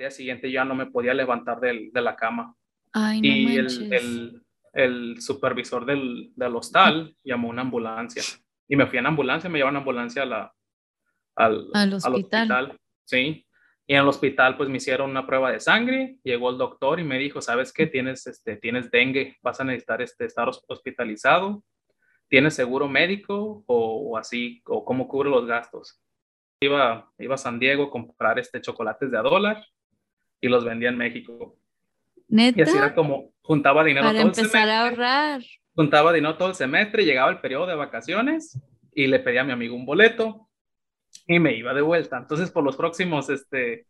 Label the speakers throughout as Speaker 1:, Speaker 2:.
Speaker 1: día siguiente ya no me podía levantar del, de la cama.
Speaker 2: Ay, no
Speaker 1: y el, el, el supervisor del, del hostal llamó una ambulancia. Y me fui en ambulancia, me llevaron ambulancia a la, al,
Speaker 2: Al hospital.
Speaker 1: Sí. Y en el hospital pues me hicieron una prueba de sangre, llegó el doctor y me dijo, ¿sabes qué? Tienes, este, tienes dengue, vas a necesitar este, estar hos- hospitalizado, ¿tienes seguro médico o, o así, o cómo cubre los gastos? Iba, iba a San Diego a comprar este, chocolates de a dólar y los vendía en México. Y así era
Speaker 2: Neta,
Speaker 1: como juntaba dinero
Speaker 2: para
Speaker 1: todo el
Speaker 2: empezar a
Speaker 1: semestre,
Speaker 2: ahorrar.
Speaker 1: juntaba dinero todo el semestre, llegaba el periodo de vacaciones y le pedía a mi amigo un boleto y me iba de vuelta. Entonces, por los próximos, este,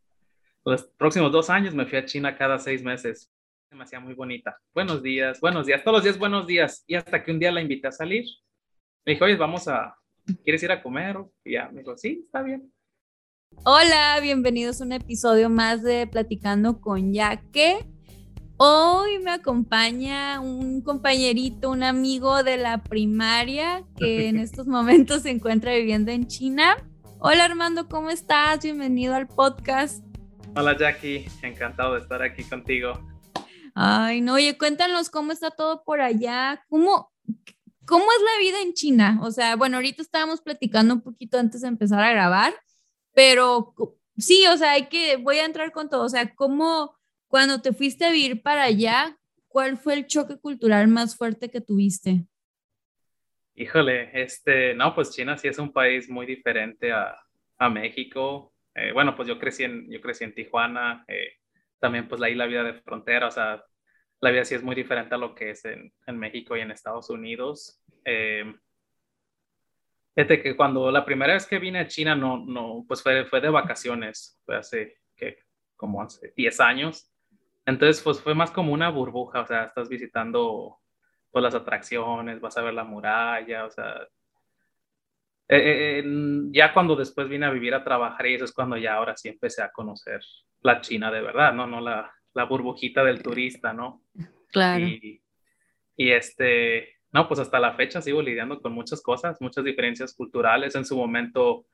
Speaker 1: los próximos dos años me fui a China cada seis meses. Se me hacía muy bonita. Buenos días, buenos días, todos los días buenos días. Y hasta que un día la invité a salir. Me dijo, oye, vamos a, ¿quieres ir a comer? Y ya, me dijo, sí, está bien.
Speaker 2: Hola, bienvenidos a un episodio más de Platicando con Yaque. Hoy me acompaña un compañerito, un amigo de la primaria que en estos momentos se encuentra viviendo en China. Hola Armando, ¿cómo estás? Bienvenido al podcast.
Speaker 1: Hola, Jackie. Encantado de estar aquí contigo.
Speaker 2: Ay, no, oye, cuéntanos cómo está todo por allá. ¿Cómo, ¿Cómo es la vida en China? O sea, bueno, ahorita estábamos platicando un poquito antes de empezar a grabar, pero sí, o sea, hay que, voy a entrar con todo. O sea, ¿cómo cuando te fuiste a vivir para allá, cuál fue el choque cultural más fuerte que tuviste?
Speaker 1: Híjole, este, no, pues China sí es un país muy diferente a, a México. Eh, bueno, pues yo crecí en, yo crecí en Tijuana, eh, también pues ahí la vida de frontera, o sea, la vida sí es muy diferente a lo que es en, en México y en Estados Unidos. Eh, fíjate que cuando la primera vez que vine a China, no, no, pues fue, fue de vacaciones, fue hace, que Como hace 10 años. Entonces, pues fue más como una burbuja, o sea, estás visitando pues las atracciones, vas a ver la muralla, o sea, eh, eh, ya cuando después vine a vivir a trabajar y eso es cuando ya ahora sí empecé a conocer la China de verdad, ¿no? No la, la burbujita del turista, ¿no?
Speaker 2: Claro.
Speaker 1: Y, y este, no, pues hasta la fecha sigo lidiando con muchas cosas, muchas diferencias culturales. En su momento,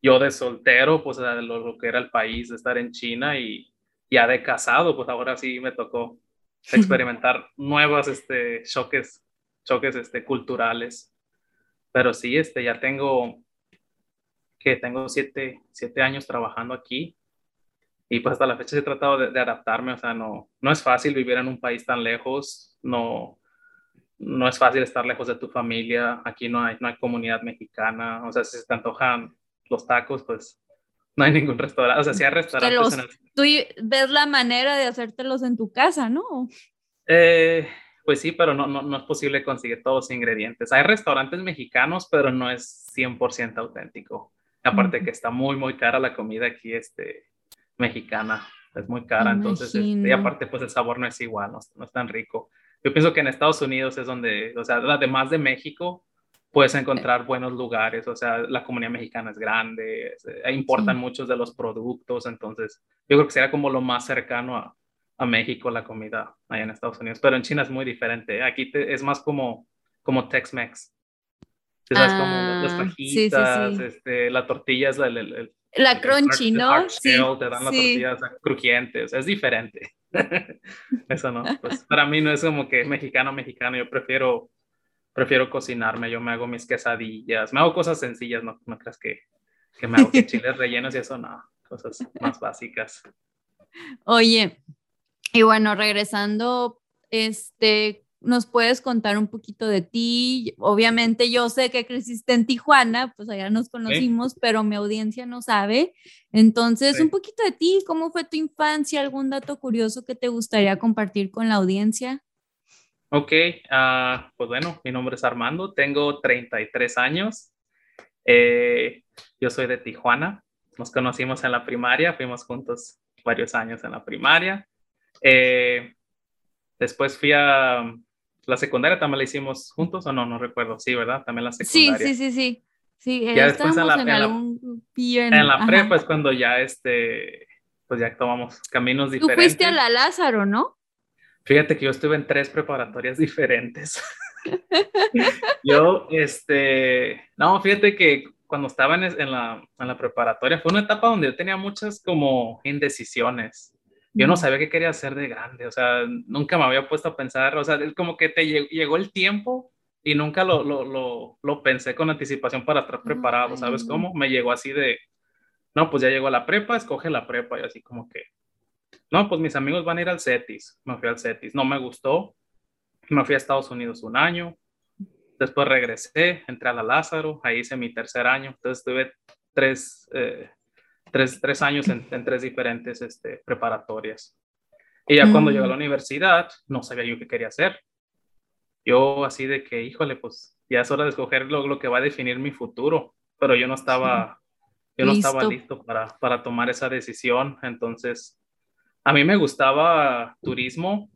Speaker 1: yo de soltero, pues lo, lo que era el país, de estar en China y ya de casado, pues ahora sí me tocó experimentar nuevos este, choques, choques este, culturales. Pero sí, este, ya tengo, que tengo siete, siete años trabajando aquí y pues hasta la fecha he tratado de, de, adaptarme, o sea, no, no es fácil vivir en un país tan lejos, no, no es fácil estar lejos de tu familia, aquí no hay, no hay comunidad mexicana, o sea, si se te antojan los tacos, pues no hay ningún restaurante, o sea, si hay restaurantes.
Speaker 2: Los,
Speaker 1: en el...
Speaker 2: Tú ves la manera de hacértelos en tu casa, ¿no?
Speaker 1: Eh, pues sí, pero no, no, no, es posible conseguir todos los ingredientes. Hay restaurantes mexicanos, pero no es 100% auténtico. Aparte uh -huh. que está muy, muy cara la comida aquí este, mexicana. Es muy cara, entonces, este, y aparte, pues el sabor no es igual, no, no, es tan rico. Yo pienso que en Estados Unidos es donde, o sea, además de México, puedes encontrar buenos lugares, o sea, la comunidad mexicana es grande, es, eh, importan sí. muchos de los productos, entonces yo creo que sería como lo más cercano a, a México la comida allá en Estados Unidos, pero en China es muy diferente, aquí te, es más como, como Tex-Mex. Ah, como las fajitas, sí, sí. Este, la tortilla es la, el, el,
Speaker 2: la crunchy, ¿no?
Speaker 1: sí, te dan las tortillas crujientes, es diferente. Eso no, pues para mí no es como que mexicano, mexicano, yo prefiero prefiero cocinarme, yo me hago mis quesadillas, me hago cosas sencillas, no, no creas que, que me hago que chiles rellenos y eso, no, cosas más básicas.
Speaker 2: Oye, y bueno, regresando, este, ¿nos puedes contar un poquito de ti? Obviamente yo sé que creciste en Tijuana, pues allá nos conocimos, ¿Sí? pero mi audiencia no sabe. Entonces, ¿Sí? un poquito de ti, ¿cómo fue tu infancia? ¿Algún dato curioso que te gustaría compartir con la audiencia?
Speaker 1: Ok, uh, pues bueno, mi nombre es Armando, tengo 33 años, eh, yo soy de Tijuana, nos conocimos en la primaria, fuimos juntos varios años en la primaria, eh, después fui a la secundaria, también la hicimos juntos o no, no recuerdo, sí, ¿verdad? También la secundaria.
Speaker 2: Sí, sí, sí, sí. sí
Speaker 1: ya después en la,
Speaker 2: en,
Speaker 1: en
Speaker 2: algún
Speaker 1: la, en la prepa es cuando ya, este, pues ya tomamos caminos diferentes.
Speaker 2: Tú fuiste a la Lázaro, ¿no?
Speaker 1: Fíjate que yo estuve en tres preparatorias diferentes. yo, este, no, fíjate que cuando estaba en, en, la, en la preparatoria, fue una etapa donde yo tenía muchas como indecisiones. Yo no sabía qué quería hacer de grande, o sea, nunca me había puesto a pensar, o sea, como que te llegó el tiempo y nunca lo, lo, lo, lo pensé con anticipación para estar preparado, ¿sabes cómo? Me llegó así de, no, pues ya llegó la prepa, escoge la prepa y así como que, no, pues mis amigos van a ir al CETIS, me fui al CETIS, no me gustó, me fui a Estados Unidos un año, después regresé, entré a la Lázaro, ahí hice mi tercer año, entonces tuve tres, eh, tres, tres años en, en, tres diferentes este, preparatorias. Y ya cuando llegué a la mm. universidad, no sabía yo qué quería hacer. Yo así de que, híjole, pues ya es hora de escoger lo, lo que va a definir mi futuro, pero yo no estaba, yo no listo. estaba listo para, para tomar esa decisión. Entonces, a mí me gustaba turismo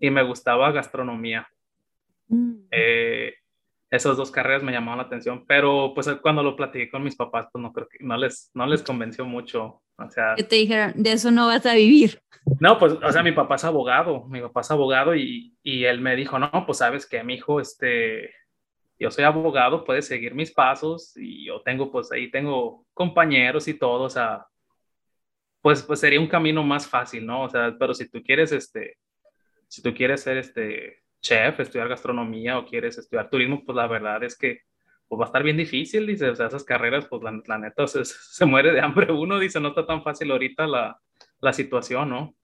Speaker 1: y me gustaba gastronomía. Mm. Eh, esas dos carreras me llamaban la atención, pero pues cuando lo platiqué con mis papás, pues no creo que no les, no les convenció mucho. O sea,
Speaker 2: que te dijeron, de eso no vas a vivir.
Speaker 1: No, pues, o sea, mi papá es abogado, mi papá es abogado y, y él me dijo, no, pues sabes que mi hijo, este, yo soy abogado, puedes seguir mis pasos y yo tengo, pues ahí tengo compañeros y todo, o sea, pues, pues sería un camino más fácil, ¿no? O sea, pero si tú quieres, este, si tú quieres ser, este, chef, estudiar gastronomía o quieres estudiar turismo, pues la verdad es que pues va a estar bien difícil, dice, o sea, esas carreras, pues la, la neta se, se, muere de hambre uno, dice, no está tan fácil ahorita la, la situación, ¿no?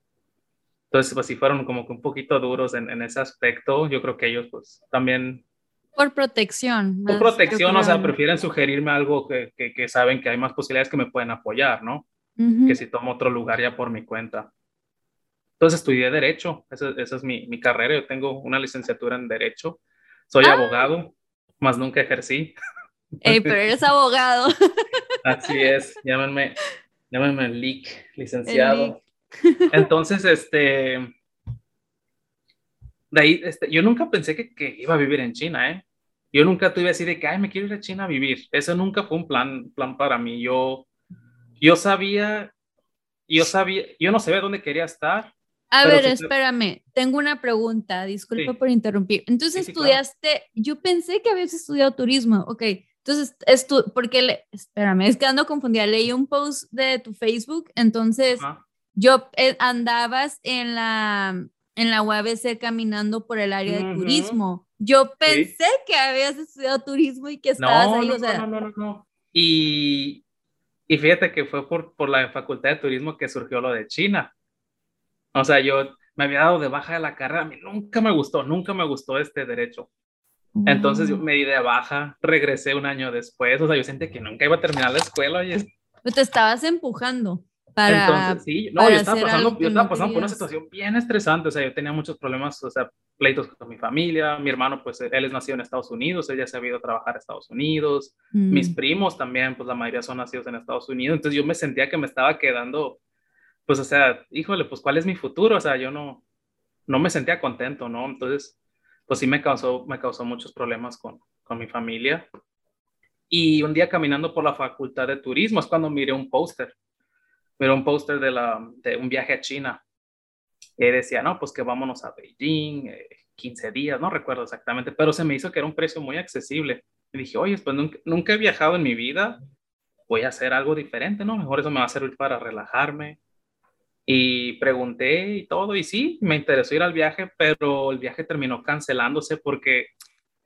Speaker 1: Entonces, pues sí fueron como que un poquito duros en, en ese aspecto, yo creo que ellos pues también...
Speaker 2: Por protección.
Speaker 1: Por protección, o sea, prefieren sugerirme algo que, que, que, saben que hay más posibilidades que me pueden apoyar, ¿no? Uh -huh. Que si tomo otro lugar ya por mi cuenta. Entonces estudié Derecho, esa, esa es mi, mi, carrera, yo tengo una licenciatura en Derecho, soy ah. abogado, más nunca ejercí.
Speaker 2: Ey, pero eres abogado.
Speaker 1: Así es, llámenme, llámenme Leak, licenciado. Leak. Entonces, este, de ahí, este, yo nunca pensé que, que, iba a vivir en China, ¿eh? Yo nunca tuve así de que, ay, me quiero ir a China a vivir. Eso nunca fue un plan, plan para mí. Yo, yo sabía, yo sabía, yo no sabía dónde quería estar,
Speaker 2: a Pero ver, si espérame, tengo una pregunta, disculpa sí. por interrumpir. Entonces sí, sí, estudiaste, claro. yo pensé que habías estudiado turismo, ok. Entonces, estu porque, le, espérame, es que ando confundida, leí un post de tu Facebook, entonces yo eh, andabas en la, en la UABC caminando por el área de uh -huh. turismo. Yo pensé que habías estudiado turismo y que estabas
Speaker 1: no,
Speaker 2: ahí,
Speaker 1: no,
Speaker 2: o sea.
Speaker 1: No, no, no, no. Y, y fíjate que fue por, por la Facultad de Turismo que surgió lo de China o sea, yo me había dado de baja de la carrera, a mí nunca me gustó, nunca me gustó este derecho. Entonces yo me di de baja, regresé un año después, o sea, yo sentí que nunca iba a terminar la escuela.
Speaker 2: Pues te estabas empujando para...
Speaker 1: Entonces, sí, no, yo estaba pasando, yo estaba pasando por una situación bien estresante, o sea, yo tenía muchos problemas, o sea, pleitos con mi familia, mi hermano, pues él es nacido en Estados Unidos, ella se ha ido a trabajar a Estados Unidos, mm. mis primos también, pues la mayoría son nacidos en Estados Unidos, entonces yo me sentía que me estaba quedando pues, o sea, híjole, pues, ¿cuál es mi futuro? O sea, yo no, no me sentía contento, ¿no? Entonces, pues sí me causó, me causó muchos problemas con, con mi familia. Y un día caminando por la facultad de turismo es cuando miré un póster, miré un póster de, la, de un viaje a China. Y decía, no, pues que vámonos a Beijing, eh, 15 días, no recuerdo exactamente, pero se me hizo que era un precio muy accesible. Y dije, oye, pues nunca, nunca he viajado en mi vida, voy a hacer algo diferente, ¿no? Mejor eso me va a servir para relajarme, y pregunté y todo, y sí, me interesó ir al viaje, pero el viaje terminó cancelándose porque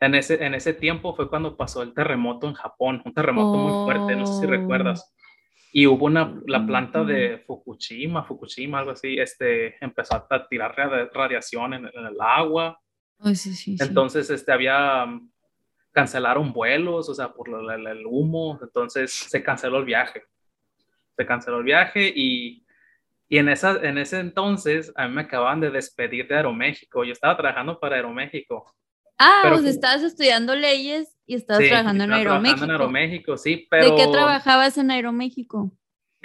Speaker 1: en ese, en ese tiempo fue cuando pasó el terremoto en Japón, un terremoto oh. muy fuerte, no sé si recuerdas. Y hubo una, la planta de Fukushima, Fukushima, algo así, este, empezó a tirar radiación en, en el agua.
Speaker 2: Oh, sí, sí,
Speaker 1: Entonces, este, había, cancelaron vuelos, o sea, por el, el humo, entonces se canceló el viaje. Se canceló el viaje y y en, esa, en ese entonces, a mí me acababan de despedir de Aeroméxico. Yo estaba trabajando para Aeroméxico.
Speaker 2: Ah, pero, pues estabas estudiando leyes y estabas sí, trabajando en Aeroméxico. Trabajando
Speaker 1: en Aeroméxico, sí, pero...
Speaker 2: ¿De qué trabajabas en Aeroméxico?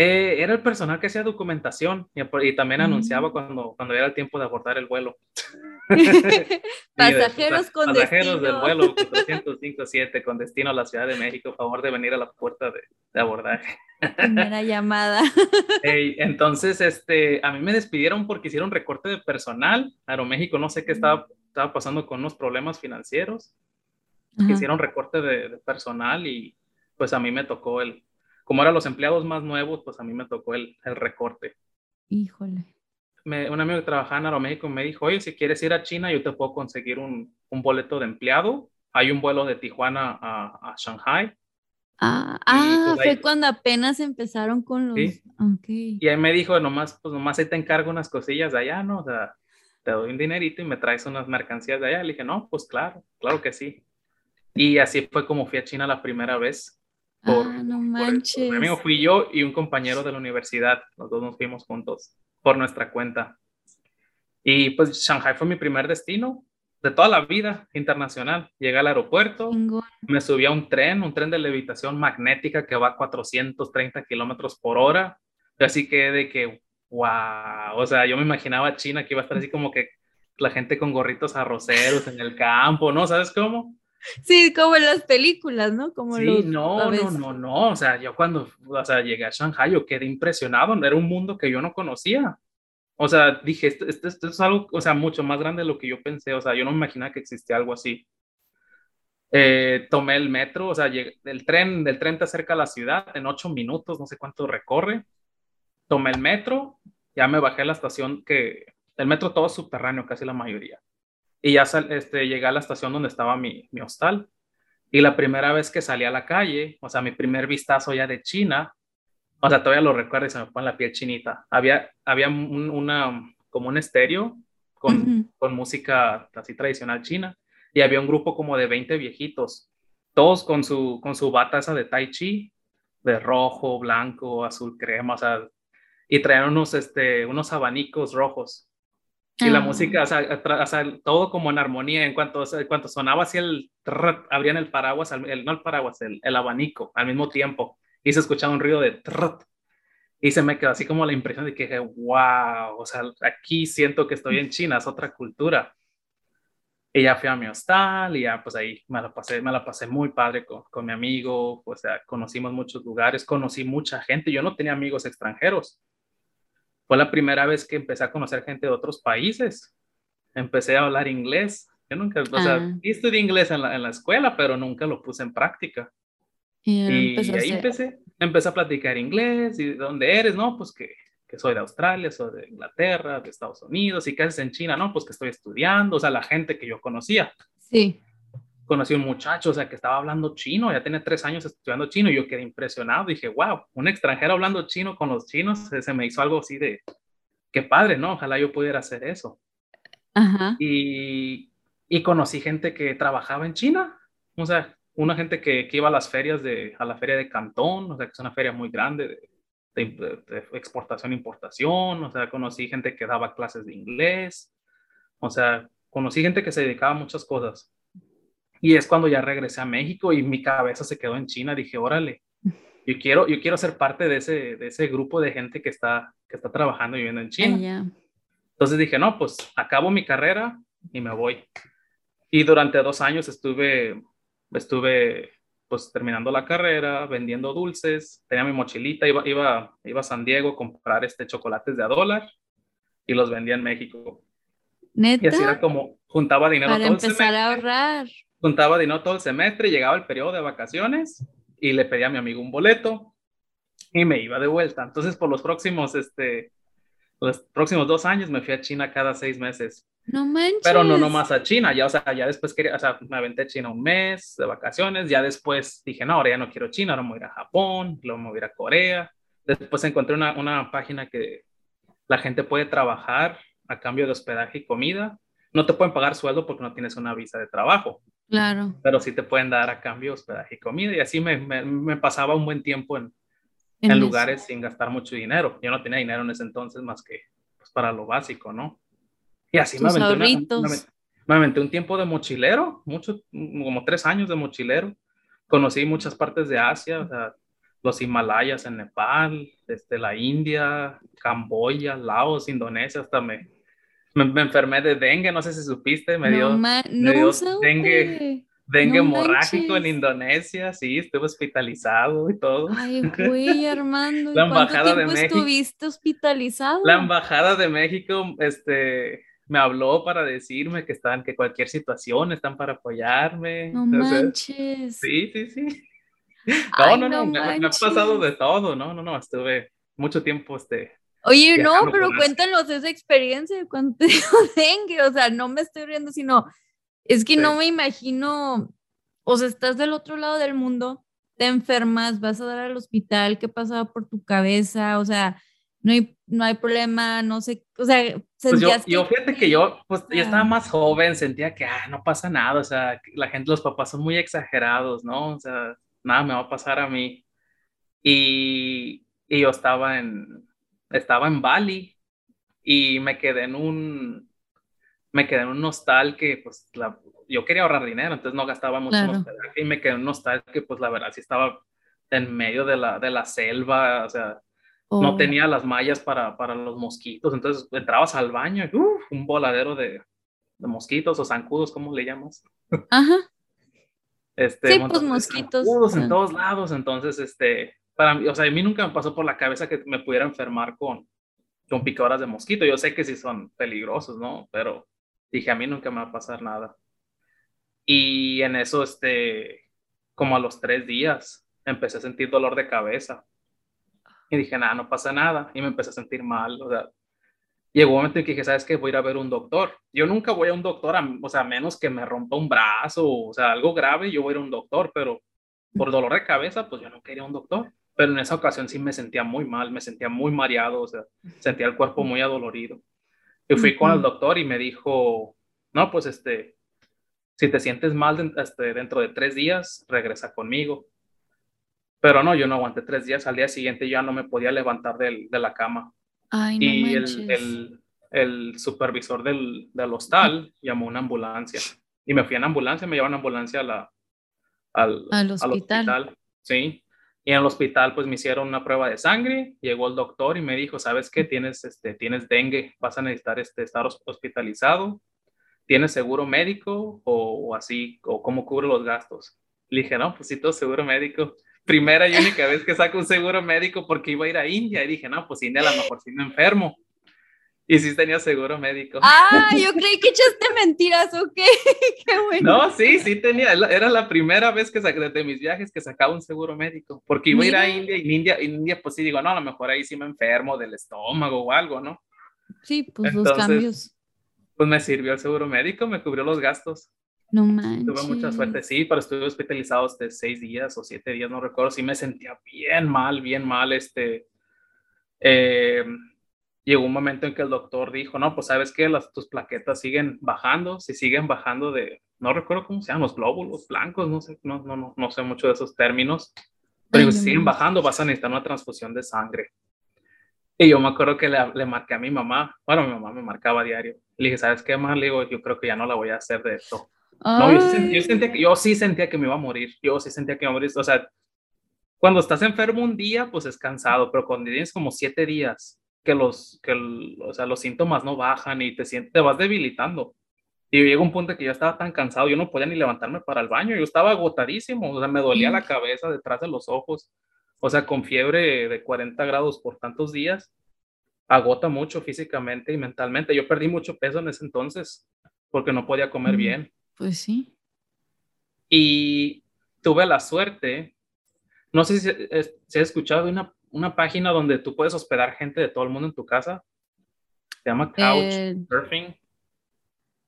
Speaker 1: Eh, era el personal que hacía documentación y, y también mm. anunciaba cuando, cuando era el tiempo de abordar el vuelo.
Speaker 2: pasajeros
Speaker 1: de,
Speaker 2: con
Speaker 1: pasajeros
Speaker 2: destino.
Speaker 1: del vuelo 457 con destino a la Ciudad de México, favor de venir a la puerta de, de abordaje.
Speaker 2: Primera llamada.
Speaker 1: Hey, entonces, este, a mí me despidieron porque hicieron recorte de personal. Aeroméxico, no sé qué estaba, estaba pasando con unos problemas financieros. Hicieron recorte de, de personal y pues a mí me tocó el, como eran los empleados más nuevos, pues a mí me tocó el, el recorte.
Speaker 2: Híjole.
Speaker 1: Me, un amigo que trabajaba en Aeroméxico me dijo, oye, si quieres ir a China, yo te puedo conseguir un, un boleto de empleado. Hay un vuelo de Tijuana a, a Shanghai.
Speaker 2: Ah, ah pues, fue cuando apenas empezaron con los... ¿sí?
Speaker 1: Okay. Y ahí me dijo, nomás, pues nomás ahí te encargo unas cosillas de allá, ¿no? O sea, te doy un dinerito y me traes unas mercancías de allá. Le dije, no, pues claro, claro que sí. Y así fue como fui a China la primera vez.
Speaker 2: Por, ah, no manches.
Speaker 1: mi amigo fui yo y un compañero de la universidad. Los dos nos fuimos juntos por nuestra cuenta. Y pues Shanghai fue mi primer destino de toda la vida internacional. Llegué al aeropuerto, me subí a un tren, un tren de levitación magnética que va a 430 kilómetros por hora. Así que de que, wow, o sea, yo me imaginaba China que iba a estar así como que la gente con gorritos arroceros en el campo, ¿no? ¿Sabes cómo?
Speaker 2: Sí, como en las películas, ¿no? Como
Speaker 1: sí, no, no, no, no, o sea, yo cuando, o sea, llegué a Shanghai, yo quedé impresionado, era un mundo que yo no conocía. O sea, dije, esto, esto, es algo, o sea, mucho más grande de lo que yo pensé, o sea, yo no me imaginaba que existía algo así. Eh, tomé el metro, o sea, el tren, del tren te acerca a la ciudad en ocho minutos, no sé cuánto recorre. Tomé el metro, ya me bajé a la estación que, el metro todo subterráneo, casi la mayoría y ya este, llegué a la estación donde estaba mi, mi hostal. Y la primera vez que salí a la calle, o sea, mi primer vistazo ya de China, o sea, todavía lo recuerdo y se me pone la piel chinita. Había, había una, como un estéreo con, con música así tradicional china y había un grupo como de 20 viejitos, todos con su, con su bata esa de tai chi, de rojo, blanco, azul crema, o sea, y traían unos, este, unos abanicos rojos. Y la ah. música, o sea, todo como en armonía, en cuanto, en cuanto sonaba así el, abrían el paraguas, el, no el paraguas, el, el, abanico al mismo tiempo, y se escuchaba un ruido de y se me quedó así como la impresión de que, wow, o sea, aquí siento que estoy en China, es otra cultura. Y ya fui a mi hostal y ya pues ahí me la pasé, me la pasé muy padre con, con mi amigo, o sea, conocimos muchos lugares, conocí mucha gente, yo no tenía amigos extranjeros, fue la primera vez que empecé a conocer gente de otros países. Empecé a hablar inglés. Yo nunca, o sea, ah. estudié inglés en la, en la, escuela, pero nunca lo puse en práctica. Y, ahí empecé, empecé a platicar inglés. ¿Y de dónde eres? No, pues que, que soy de Australia, soy de Inglaterra, de Estados Unidos. ¿Y haces en China? No, pues que estoy estudiando. O sea, la gente que yo conocía.
Speaker 2: Sí
Speaker 1: conocí a un muchacho, o sea, que estaba hablando chino, ya tenía tres años estudiando chino, y yo quedé impresionado, dije, wow, un extranjero hablando chino con los chinos, se, me hizo algo así de, qué padre, ¿no? Ojalá yo pudiera hacer eso.
Speaker 2: Ajá.
Speaker 1: Y, y, conocí gente que trabajaba en China, o sea, una gente que, que, iba a las ferias de, a la feria de Cantón, o sea, que es una feria muy grande de, de, de exportación e importación, o sea, conocí gente que daba clases de inglés, o sea, conocí gente que se dedicaba a muchas cosas. Y es cuando ya regresé a México y mi cabeza se quedó en China. Dije, órale, yo quiero, yo quiero ser parte de ese, de ese grupo de gente que está, que está trabajando y viviendo en China. Entonces dije, no, pues acabo mi carrera y me voy. Y durante dos años estuve, estuve pues terminando la carrera, vendiendo dulces, tenía mi mochilita, iba, iba, iba a San Diego a comprar este chocolates de a dólar y los vendía en México.
Speaker 2: ¿Neta?
Speaker 1: Y así era como juntaba dinero.
Speaker 2: Para empezar a ahorrar
Speaker 1: juntaba dinero todo el semestre, llegaba el periodo de vacaciones y le pedía a mi amigo un boleto y me iba de vuelta. Entonces, por los próximos, este, los próximos dos años me fui a China cada seis meses.
Speaker 2: No manches.
Speaker 1: Pero no nomás a China, ya, o sea, ya después quería, o sea, me aventé a China un mes de vacaciones, ya después dije, no, ahora ya no quiero China, ahora me voy a ir a Japón, luego me voy a ir a Corea. Después encontré una, una página que la gente puede trabajar a cambio de hospedaje y comida. No te pueden pagar sueldo porque no tienes una visa de trabajo.
Speaker 2: Claro.
Speaker 1: Pero sí te pueden dar a cambio hospedaje y comida. Y así me, me, pasaba un buen tiempo en, en, lugares sin gastar mucho dinero. Yo no tenía dinero en ese entonces más que pues, para lo básico, ¿no? Y así me aventé, me aventé, un tiempo de mochilero, mucho, como tres años de mochilero. Conocí muchas partes de Asia, o sea, los Himalayas en Nepal, desde la India, Camboya, Laos, Indonesia, hasta me, me, enfermé de dengue, no sé si supiste, me dio, dengue, dengue hemorrágico en Indonesia, sí, estuve hospitalizado y todo.
Speaker 2: Ay, güey, Armando. La embajada de México. estuviste hospitalizado?
Speaker 1: La embajada de México, este, me habló para decirme que están, que cualquier situación están para apoyarme.
Speaker 2: No manches.
Speaker 1: Sí, sí, sí. no, no, no, me, ha pasado de todo, no, no, no, estuve mucho tiempo, este.
Speaker 2: Oye, no, pero cuéntanos esa experiencia de cuando te dio dengue, o sea, no me estoy riendo, sino, es que no me imagino, o sea, estás del otro lado del mundo, te enfermas, vas a dar al hospital, ¿qué pasaba por tu cabeza? O sea, no hay, no hay problema, no sé, o sea,
Speaker 1: pues yo, yo, fíjate que yo, pues yo estaba más joven, sentía que, ah, no pasa nada, o sea, la gente, los papás son muy exagerados, ¿no? O sea, nada me va a pasar a mí. Y, y yo estaba en, estaba en Bali y me quedé en un, me quedé en un hostal que, pues, la, yo quería ahorrar dinero, entonces no gastaba mucho en hospedaje y me quedé en un hostal que, pues, la verdad, sí estaba en medio de la, de la selva, o sea, no oh. tenía las mallas para, para, los mosquitos, entonces entrabas al baño y un voladero de, de, mosquitos o zancudos, ¿cómo le llamas?
Speaker 2: Ajá.
Speaker 1: Este,
Speaker 2: sí, pues mosquitos.
Speaker 1: En todos lados, entonces, este, para mí, o sea, a mí nunca me pasó por la cabeza que me pudiera enfermar con, con picadoras de mosquito. Yo sé que sí son peligrosos, ¿no? Pero dije, a mí nunca me va a pasar nada. Y en eso, este, como a los tres días, empecé a sentir dolor de cabeza. Y dije, nada, no pasa nada. Y me empecé a sentir mal. O sea, llegó un momento en que dije, ¿sabes qué? Voy a ir a ver un doctor. Yo nunca voy a un doctor, o sea, menos que me rompa un brazo, o sea, algo grave, yo voy a ir a un doctor, pero por dolor de cabeza, pues yo no quería un doctor. Pero en esa ocasión sí me sentía muy mal, me sentía muy mareado, o sea, sentía el cuerpo muy adolorido. Y fui con el doctor y me dijo, no, pues este, si te sientes mal este, dentro de tres días, regresa conmigo. Pero no, yo no aguanté tres días. Al día siguiente ya no me podía levantar del, de la cama.
Speaker 2: Ay,
Speaker 1: no y el, el, el, supervisor del, del, hostal llamó una ambulancia. Y me fui en ambulancia, me llevaron ambulancia a la, al,
Speaker 2: al, hospital. al, hospital.
Speaker 1: Sí. Y en el hospital pues me hicieron una prueba de sangre, llegó el doctor y me dijo, ¿sabes qué? Tienes, este, tienes dengue, vas a necesitar este, estar hospitalizado, ¿tienes seguro médico o, así? ¿O cómo cubre los gastos? Le dije, no, pues sí, todo seguro médico primera y única vez que saco un seguro médico porque iba a ir a India y dije, no, pues India a lo mejor sí me enfermo. Y sí tenía seguro médico.
Speaker 2: Ah, yo creí que echaste mentiras, ok, qué bueno.
Speaker 1: No, sí, sí tenía, era la primera vez que saqué de mis viajes que sacaba un seguro médico, porque iba a ir a India y en India, en India pues sí digo, no, a lo mejor ahí sí me enfermo del estómago o algo, ¿no?
Speaker 2: Sí, pues los cambios.
Speaker 1: Pues me sirvió el seguro médico, me cubrió los gastos.
Speaker 2: No manches.
Speaker 1: Tuve mucha suerte, sí, pero estuve hospitalizado de seis días o siete días, no recuerdo, sí me sentía bien mal, bien mal, este, eh, llegó un momento en que el doctor dijo, no, pues sabes que las, tus plaquetas siguen bajando, si siguen bajando de, no recuerdo cómo se llaman, los glóbulos blancos, no sé, no, no, no, no sé mucho de esos términos, pero si siguen bajando vas a necesitar una transfusión de sangre. Y yo me acuerdo que le, le, marqué a mi mamá, bueno, mi mamá me marcaba a diario, le dije, ¿sabes qué más? Le digo, yo creo que ya no la voy a hacer de esto. No, yo, sentía que, yo sí sentía que me iba a morir, yo sí sentía que me iba a morir, o sea, cuando estás enfermo un día, pues es cansado, pero cuando tienes como siete días, que los, que o sea, los síntomas no bajan y te, sientes, te vas debilitando. Y llegó un punto que yo estaba tan cansado, yo no podía ni levantarme para el baño, yo estaba agotadísimo, o sea, me dolía la cabeza detrás de los ojos, o sea, con fiebre de 40 grados por tantos días, agota mucho físicamente y mentalmente. Yo perdí mucho peso en ese entonces porque no podía comer bien.
Speaker 2: Pues sí.
Speaker 1: Y tuve la suerte, no sé si, se ha escuchado de una, una, página donde tú puedes hospedar gente de todo el mundo en tu casa. Se llama Couchsurfing. Eh,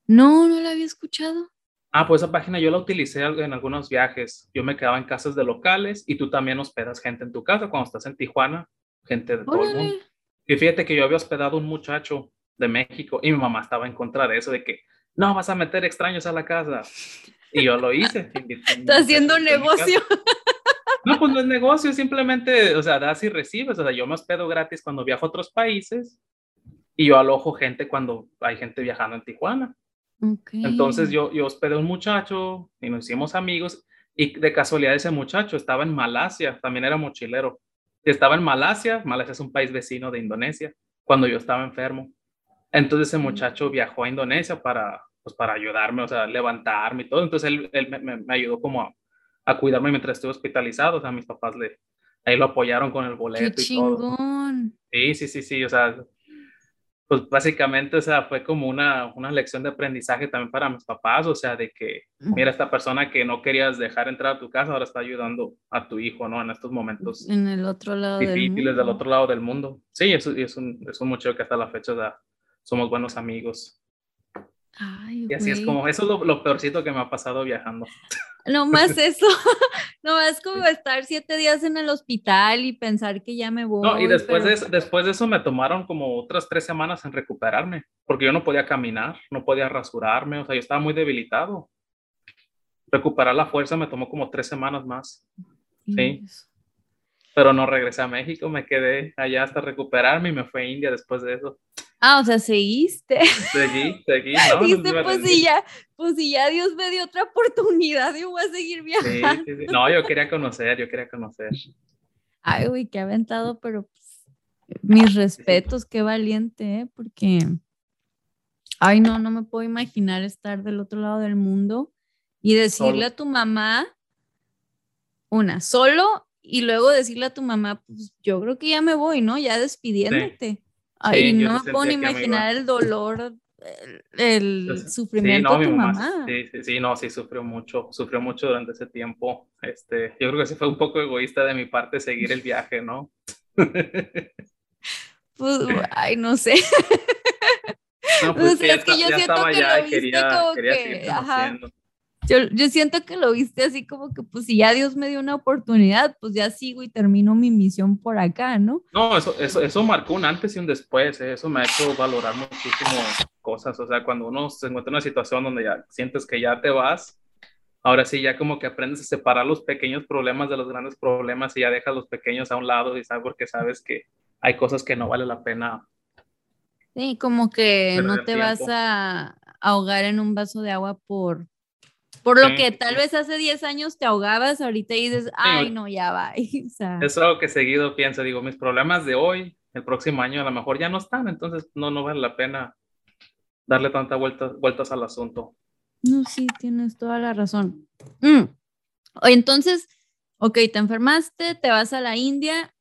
Speaker 2: no, no la había escuchado.
Speaker 1: Ah, pues esa página yo la utilicé en algunos viajes. Yo me quedaba en casas de locales y tú también hospedas gente en tu casa cuando estás en Tijuana, gente de todo el mundo. Y fíjate que yo había hospedado un muchacho de México y mi mamá estaba en contra de eso, de que no vas a meter extraños a la casa. Y yo lo hice.
Speaker 2: Está haciendo un negocio.
Speaker 1: No, pues no es negocio, simplemente, o sea, das y recibes. O sea, yo me hospedo gratis cuando viajo a otros países y yo alojo gente cuando hay gente viajando en Tijuana. Entonces yo, yo hospedé a un muchacho y nos hicimos amigos y de casualidad ese muchacho estaba en Malasia, también era mochilero. Estaba en Malasia, Malasia es un país vecino de Indonesia, cuando yo estaba enfermo. Entonces ese muchacho viajó a Indonesia para, pues, para ayudarme, o sea, levantarme y todo. Entonces él, él me, me, ayudó como a, a, cuidarme mientras estuve hospitalizado. O sea, mis papás le, ahí lo apoyaron con el boleto
Speaker 2: ¡Qué chingón!
Speaker 1: Sí, sí, sí, sí, o sea, pues básicamente, o sea, fue como una, una lección de aprendizaje también para mis papás, o sea, de que, mira, esta persona que no querías dejar entrar a tu casa ahora está ayudando a tu hijo, ¿no? En estos momentos.
Speaker 2: En el otro lado
Speaker 1: difíciles del, del otro lado del mundo. Sí, es, es, un, es un mucho que hasta la fecha da, somos buenos amigos.
Speaker 2: Ay,
Speaker 1: y así es como, eso es lo, lo, peorcito que me ha pasado viajando.
Speaker 2: No más eso, no más como estar siete días en el hospital y pensar que ya me voy.
Speaker 1: No, y después, de eso, después de eso me tomaron como otras tres semanas en recuperarme, porque yo no podía caminar, no podía rasurarme, o sea, yo estaba muy debilitado. Recuperar la fuerza me tomó como tres semanas más. Sí. Pero no regresé a México, me quedé allá hasta recuperarme y me fue a India después de eso.
Speaker 2: Ah, o sea, seguiste.
Speaker 1: Seguí, seguí, ¿no?
Speaker 2: Dice, pues si ya, pues si ya Dios me dio otra oportunidad, yo voy a seguir viajando.
Speaker 1: Sí, sí, No, yo quería conocer, yo quería conocer.
Speaker 2: Ay, güey, qué aventado, pero pues, mis respetos, qué valiente, ¿eh? Porque, ay, no, no me puedo imaginar estar del otro lado del mundo y decirle a tu mamá, una, solo, y luego decirle a tu mamá, pues yo creo que ya me voy, ¿no? Ya despidiéndote. Ay, no me puedo ni imaginar el dolor, el, sufrimiento de tu mamá.
Speaker 1: Sí, sí, sí, no, sí, sufrió mucho, sufrió mucho durante ese tiempo. Este, yo creo que sí fue un poco egoísta de mi parte seguir el viaje, ¿no?
Speaker 2: pues, ay, no sé. No, pues, es que yo siento que lo viste como que, ajá, yo, yo, siento que lo viste así como que, pues si ya Dios me dio una oportunidad, pues ya sigo y termino mi misión por acá, ¿no?
Speaker 1: No, eso, eso, eso marcó un antes y un después, ¿eh? eso me ha hecho valorar muchísimo cosas, o sea, cuando uno se encuentra en una situación donde ya sientes que ya te vas, ahora sí ya como que aprendes a separar los pequeños problemas de los grandes problemas y ya dejas los pequeños a un lado y sabes porque sabes que hay cosas que no vale la pena.
Speaker 2: Sí, como que no te vas a ahogar en un vaso de agua por por lo que tal vez hace 10 años te ahogabas, ahorita dices, ay, no, ya va.
Speaker 1: Es algo que seguido pienso, digo, mis problemas de hoy, el próximo año a lo mejor ya no están, entonces no, no vale la pena darle tantas vueltas, vueltas al asunto.
Speaker 2: No, sí, tienes toda la razón. Mm. Entonces, ok, te enfermaste, te vas a la India,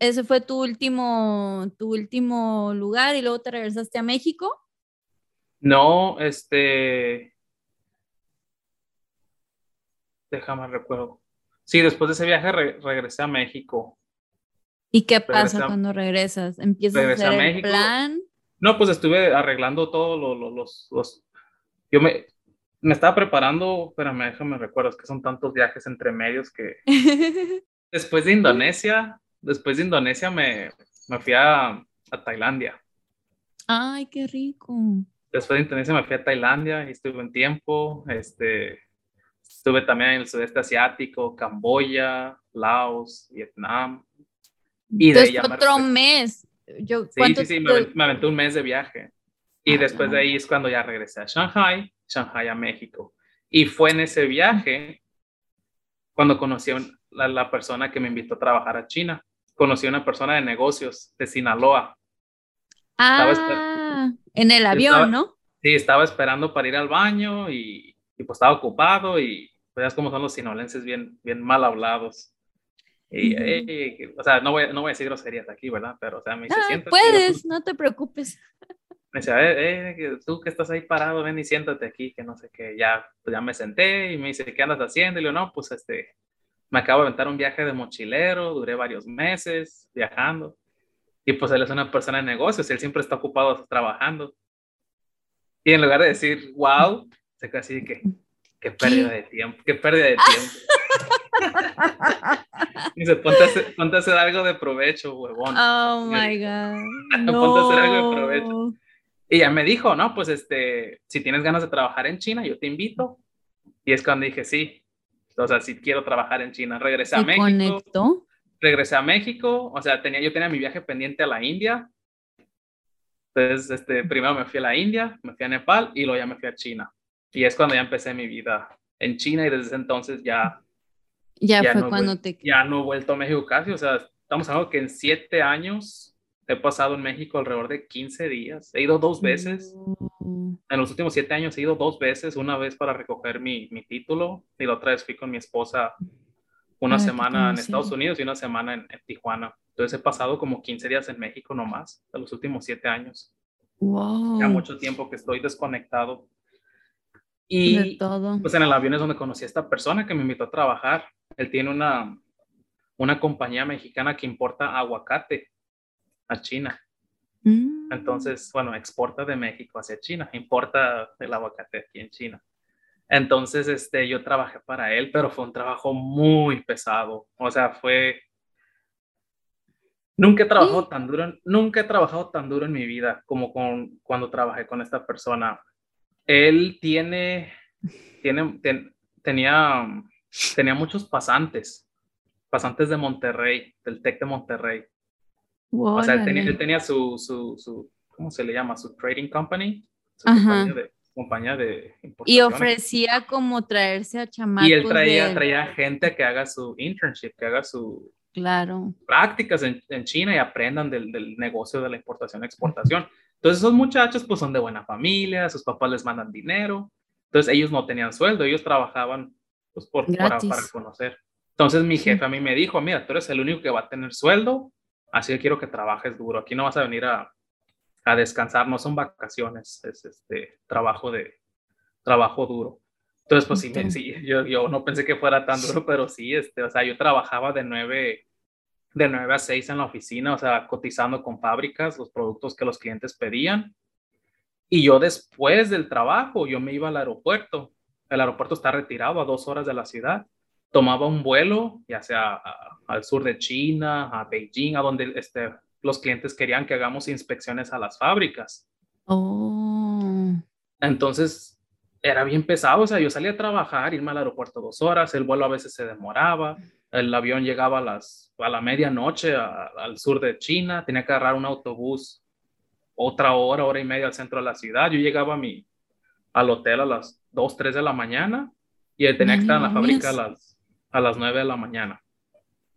Speaker 2: ese fue tu último, tu último lugar y luego te regresaste a México.
Speaker 1: No, este, déjame recuerdo. Sí, después de ese viaje regresé a México.
Speaker 2: ¿Y qué pasa cuando regresas? ¿Empiezas a hacer el plan?
Speaker 1: No, pues estuve arreglando todos los, los, Yo me, me estaba preparando, espérame, déjame recuerdo, es que son tantos viajes entre medios que... después de Indonesia, después de Indonesia me, me fui a, a Tailandia.
Speaker 2: Ay, qué rico.
Speaker 1: Después de Indonesia me fui a Tailandia y estuve un tiempo, este, Estuve también en el sudeste asiático, Camboya, Laos, Vietnam.
Speaker 2: Y de otro mes. Yo,
Speaker 1: sí, sí, sí, me, aventé un mes de viaje. Y después de ahí es cuando ya regresé a Shanghai, Shanghai a México. Y fue en ese viaje cuando conocí a la, persona que me invitó a trabajar a China. Conocí a una persona de negocios de Sinaloa.
Speaker 2: Ah, en el avión, ¿no?
Speaker 1: Sí, estaba esperando para ir al baño y, y pues estaba ocupado y veas cómo son los sinolenses bien, bien mal hablados. Y, o sea, no voy, no voy a decir groserías aquí, ¿verdad? Pero, o sea, me dice,
Speaker 2: ah, Puedes, no te preocupes.
Speaker 1: Me dice, eh, tú que estás ahí parado, ven y siéntate aquí, que no sé qué. Ya, pues ya me senté y me dice, ¿qué andas haciendo? Y le digo, no, pues este, me acabo de aventar un viaje de mochilero, duré varios meses viajando. Y pues él es una persona de negocios, él siempre está ocupado trabajando. Y en lugar de decir, wow, se queda así que, Qué pérdida de tiempo, qué pérdida de tiempo. Dice, ponte a, hacer, ponte a, hacer, algo de provecho, huevón.
Speaker 2: Oh my God.
Speaker 1: ponte a hacer algo de provecho. Y ya me dijo, no, pues este, si tienes ganas de trabajar en China, yo te invito. Y es cuando dije, sí. O sea, si quiero trabajar en China, regresé a México. Conectó? Regresé a México, o sea, tenía, yo tenía mi viaje pendiente a la India. Entonces, este, primero me fui a la India, me fui a Nepal y luego ya me fui a China. Y es cuando ya empecé mi vida en China y desde entonces ya...
Speaker 2: Ya, fue cuando te...
Speaker 1: Ya no he vuelto a México casi, o sea, estamos hablando que en siete años he pasado en México alrededor de 15 días. He ido dos veces. Mm. En los últimos siete años he ido dos veces, una vez para recoger mi, mi título y la otra vez fui con mi esposa una semana en Estados Unidos y una semana en, en, Tijuana. Entonces he pasado como 15 días en México nomás, de los últimos siete años.
Speaker 2: Wow.
Speaker 1: Ya mucho tiempo que estoy desconectado. Y
Speaker 2: de todo.
Speaker 1: pues en el avión es donde conocí a esta persona que me invitó a trabajar. Él tiene una, una compañía mexicana que importa aguacate a China.
Speaker 2: Mm.
Speaker 1: Entonces, bueno, exporta de México hacia China, importa el aguacate aquí en China. Entonces, este, yo trabajé para él, pero fue un trabajo muy pesado. O sea, fue... Nunca he trabajado tan duro, nunca he trabajado tan duro en mi vida como con, cuando trabajé con esta persona. Él tiene, tiene, ten- tenía, tenía muchos pasantes, pasantes de Monterrey, del TEC de Monterrey. O sea, él tenía, él tenía su, su, su, ¿cómo se le llama? Su trading company, su
Speaker 2: Ajá.
Speaker 1: compañía de, compañía de
Speaker 2: Y ofrecía como traerse a chamacos
Speaker 1: Y él traía,
Speaker 2: de-
Speaker 1: traía gente que haga su internship, que haga sus
Speaker 2: Claro.
Speaker 1: prácticas en, en China y aprendan del, del negocio de la importación y exportación. Entonces, esos muchachos pues son de buena familia, sus papás les mandan dinero. Entonces, ellos no tenían sueldo, ellos trabajaban pues por, para, para conocer. Entonces, mi
Speaker 2: Sí.
Speaker 1: jefe a mí me dijo, mira, tú eres el único que va a tener sueldo, así que quiero que trabajes duro. Aquí no vas a venir a, a descansar, no son vacaciones, es este trabajo de trabajo duro. Entonces, pues sí, sí, yo, yo no pensé que fuera tan duro, pero sí, este, o sea, yo trabajaba de 9, de 9 a 6 en la oficina, o sea, cotizando con fábricas los productos que los clientes pedían. Y yo después del trabajo, yo me iba al aeropuerto. El aeropuerto está retirado a dos horas de la ciudad. Tomaba un vuelo, ya sea a- al sur de China, a Beijing, a donde este, los clientes querían que hagamos inspecciones a las fábricas.
Speaker 2: Oh.
Speaker 1: Entonces, era bien pesado, o sea, yo salía a trabajar, irme al aeropuerto dos horas, el vuelo a veces se demoraba, el avión llegaba a, las, a la medianoche a- al sur de China, tenía que agarrar un autobús otra hora, hora y media al centro de la ciudad, yo llegaba a mi, al hotel a las 2, 3 de la mañana y él tenía que estar en la fábrica a las, a las 9 de la mañana.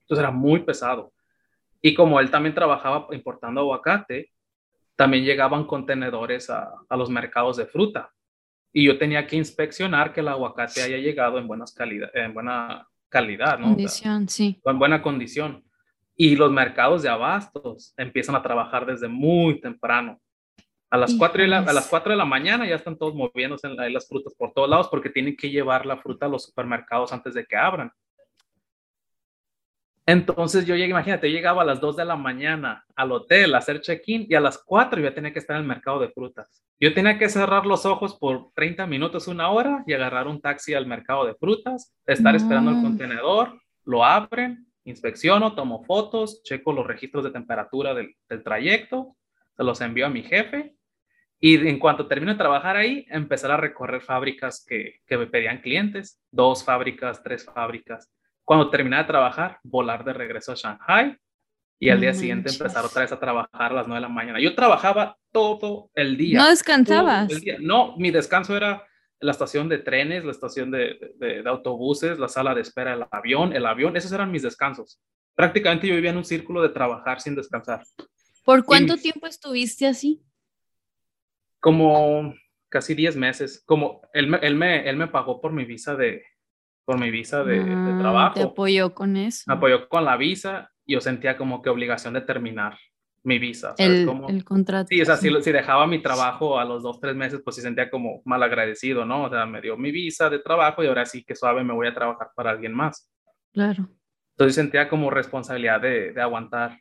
Speaker 1: Entonces era muy pesado. Y como él también trabajaba importando aguacate, también llegaban contenedores a, a los mercados de fruta. Y yo tenía que inspeccionar que el aguacate haya llegado en, buenas calidad, en buena calidad, ¿no? O sea,
Speaker 2: Condición, sí.
Speaker 1: en buena condición. Y los mercados de abastos empiezan a trabajar desde muy temprano. A las, 4 de la, a las 4 de la mañana ya están todos moviéndose en la- en las frutas por todos lados porque tienen que llevar la fruta a los supermercados antes de que abran. Entonces yo llegué, imagínate, yo llegaba a las 2 de la mañana al hotel a hacer check-in y a las 4 ya tenía que estar en el mercado de frutas. Yo tenía que cerrar los ojos por 30 minutos, una hora y agarrar un taxi al mercado de frutas, estar esperando el contenedor, lo abren, inspecciono, tomo fotos, checo los registros de temperatura del, del trayecto, se los envío a mi jefe y en cuanto termine de trabajar ahí, empezar a recorrer fábricas que, que me pedían clientes, dos fábricas, tres fábricas. Cuando terminaba de trabajar, volar de regreso a Shanghai y al día siguiente
Speaker 2: manches.
Speaker 1: empezar otra vez a trabajar a las 9 de la mañana. Yo trabajaba todo el día.
Speaker 2: No descansabas.
Speaker 1: día. No, mi descanso era la estación de trenes, la estación de, de- de autobuses, la sala de espera del avión, el avión, esos eran mis descansos. Prácticamente yo vivía en un círculo de trabajar sin descansar.
Speaker 2: ¿Por cuánto
Speaker 1: Y-
Speaker 2: tiempo estuviste así?
Speaker 1: como casi 10 meses, como él él me, él me pagó por mi visa de, por mi visa de, de
Speaker 2: Ah, Te
Speaker 1: trabajo,
Speaker 2: apoyó con eso.
Speaker 1: me apoyó con la visa y yo sentía como que obligación de terminar mi visa, ¿sabes
Speaker 2: el,
Speaker 1: cómo?
Speaker 2: el contrato.
Speaker 1: Sí, o sea, si, si dejaba mi trabajo a los dos, tres meses, pues sí sentía como mal agradecido, ¿no? O sea, me dio mi visa de trabajo y ahora sí que suave me voy a trabajar para alguien más.
Speaker 2: Claro.
Speaker 1: Entonces sentía como responsabilidad de, de aguantar.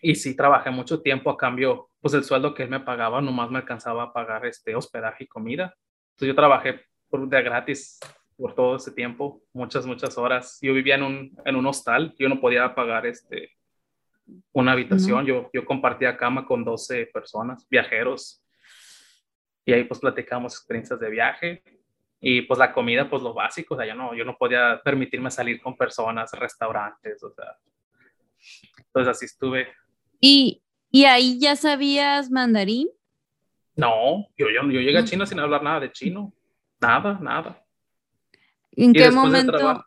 Speaker 1: Y sí, trabajé mucho tiempo a cambio, pues el sueldo que él me pagaba nomás me alcanzaba a pagar este hospedaje y comida. Entonces yo trabajé por, de gratis por todo ese tiempo, muchas, muchas horas. Yo vivía en un, en un hostal, yo no podía pagar este, una habitación, yo, yo compartía cama con 12 personas, viajeros. Y ahí pues platicamos experiencias de viaje. Y pues la comida, pues lo básico, o sea, yo no, yo no podía permitirme salir con personas, restaurantes, o sea. Entonces así estuve.
Speaker 2: ¿Y, y ahí ya sabías mandarín?
Speaker 1: No, yo, yo, yo llegué a
Speaker 2: No.
Speaker 1: China sin hablar nada de chino. Nada, nada.
Speaker 2: ¿En
Speaker 1: Y
Speaker 2: qué
Speaker 1: después de
Speaker 2: momento?
Speaker 1: trabajo-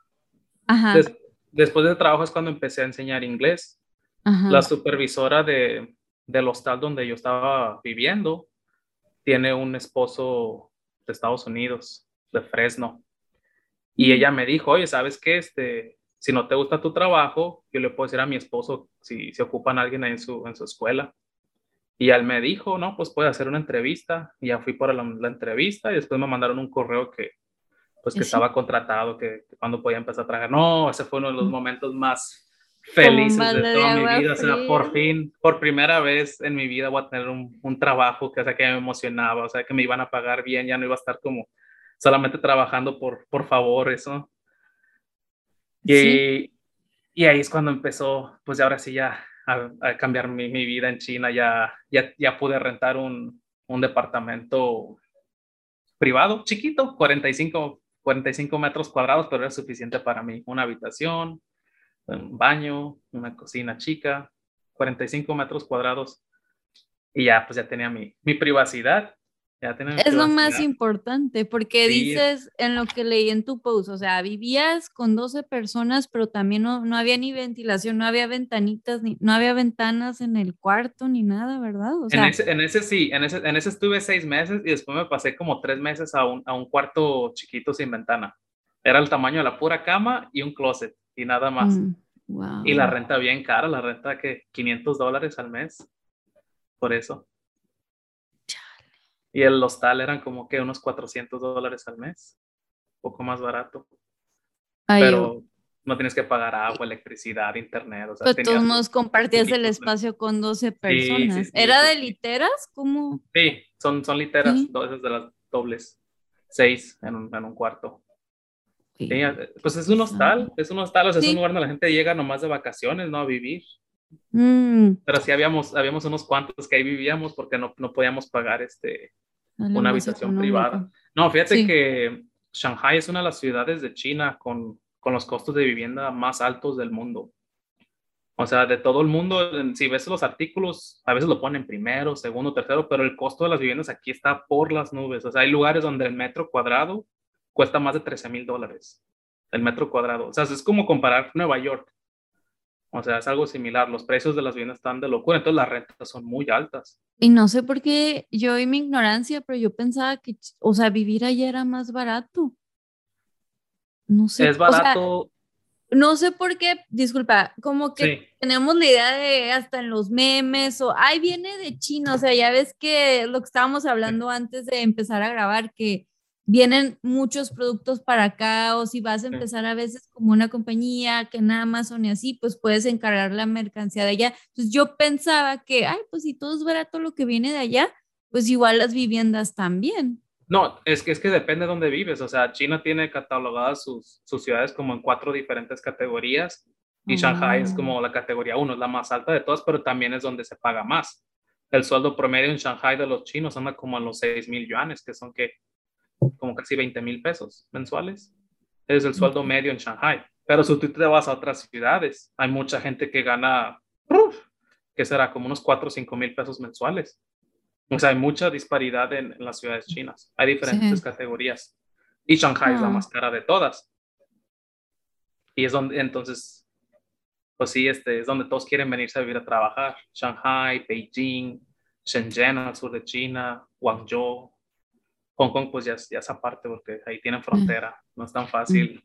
Speaker 2: Ajá,
Speaker 1: Des- después de trabajo es cuando empecé a enseñar inglés.
Speaker 2: ajá.
Speaker 1: La supervisora de, del hostal donde yo estaba viviendo tiene un esposo de Estados Unidos, de Fresno. Y
Speaker 2: Mm.
Speaker 1: ella me dijo, oye, ¿sabes qué? Este, si no te gusta tu trabajo, yo le puedo decir a mi esposo si se ocupan alguien ahí en su, en su escuela. Y él me dijo, no, pues puede hacer una entrevista. Y ya fui para la, entrevista y después me mandaron un correo que, pues que estaba contratado, que, cuando podía empezar a trabajar. No, ese fue uno de los momentos más felices de toda mi vida. O sea, por fin, por primera vez en mi vida voy a tener un, un trabajo que, o sea, que me emocionaba, o sea, que me iban a pagar bien, ya no iba a estar como solamente trabajando por, por favor, eso. Y, y ahí es cuando empezó, pues ahora sí ya a, cambiar mi, mi, vida en China, ya, ya, ya pude rentar un, un departamento privado, chiquito, 45, 45 metros cuadrados, pero era suficiente para mí. Una habitación, un baño, una cocina chica, 45 metros cuadrados. Y ya, pues ya tenía mi, mi privacidad
Speaker 2: es lo más importante, porque dices en lo que leí en tu post, o sea, vivías con 12 personas, pero también no, no había ni ventilación, no había ventanitas, ni, no había ventanas en el cuarto, ni nada, ¿verdad? O
Speaker 1: sea, en, ese, en, ese, sí, en ese, en ese estuve seis meses y después me pasé como tres meses a un, a un cuarto chiquito sin ventana. Era el tamaño de la pura cama y un closet y nada más. wow. Mm, y la renta bien cara, la renta que 500 dólares al mes, por eso y el hostal eran como que unos 400 dólares al mes, un poco más barato. pero no tienes que pagar agua, electricidad, internet. O
Speaker 2: sea, pero todos modos compartías el espacio con 12 personas. ¿Era de literas? ¿Cómo?
Speaker 1: Sí, son, son literas, dos de las dobles, seis en un, en un cuarto. pues es un hostal, es un hostal, o sea, es un lugar donde la gente llega nomás de vacaciones, ¿no? A vivir. Mm. Pero sí habíamos, habíamos unos cuantos que ahí vivíamos porque no, no podíamos pagar este, una habitación privada. No, fíjate que Shanghai es una de las ciudades de China con, con los costos de vivienda más altos del mundo. O sea, de todo el mundo, si ves los artículos, a veces lo ponen primero, segundo, tercero, pero el costo de las viviendas aquí está por las nubes. O sea, hay lugares donde el metro cuadrado cuesta más de 13 mil dólares. El metro cuadrado. O sea, es como comparar Nueva York. O sea, es algo similar. Los precios de las viviendas están de locura, entonces las rentas son muy altas.
Speaker 2: Y no sé por qué yo y mi ignorancia, pero yo pensaba que, o sea, vivir allá era más barato. No sé.
Speaker 1: Es barato.
Speaker 2: no sé por qué, disculpa, como que tenemos la idea de hasta en los memes o, ay, viene de China, o sea, ya ves que lo que estábamos hablando antes de empezar a grabar, que vienen muchos productos para acá o si vas a empezar a veces como una compañía que en Amazon y así, pues puedes encargar la mercancía de allá. Entonces yo pensaba que, ay, pues si todo es barato lo que viene de allá, pues igual las viviendas también.
Speaker 1: No, es que, es que depende de dónde vives. O sea, China tiene catalogadas sus, sus ciudades como en cuatro diferentes categorías y Shanghai es como la categoría uno, es la más alta de todas, pero también es donde se paga más. El sueldo promedio en Shanghai de los chinos anda como a los 6 mil yuanes, que son que como casi 20 mil pesos mensuales. Es el sueldo medio en Shanghai. Pero si tú te vas a otras ciudades, hay mucha gente que gana, que será como unos 4 o 5 mil pesos mensuales. O sea, hay mucha disparidad en, las ciudades chinas. Hay diferentes categorías. Y Shanghai es la ah. más cara de todas. Y es donde, entonces, pues sí, este, es donde todos quieren venirse a vivir a trabajar. Shanghai, Beijing, Shenzhen al sur de China, Guangzhou, Hong Kong pues ya, ya es aparte porque ahí tienen frontera, no es tan fácil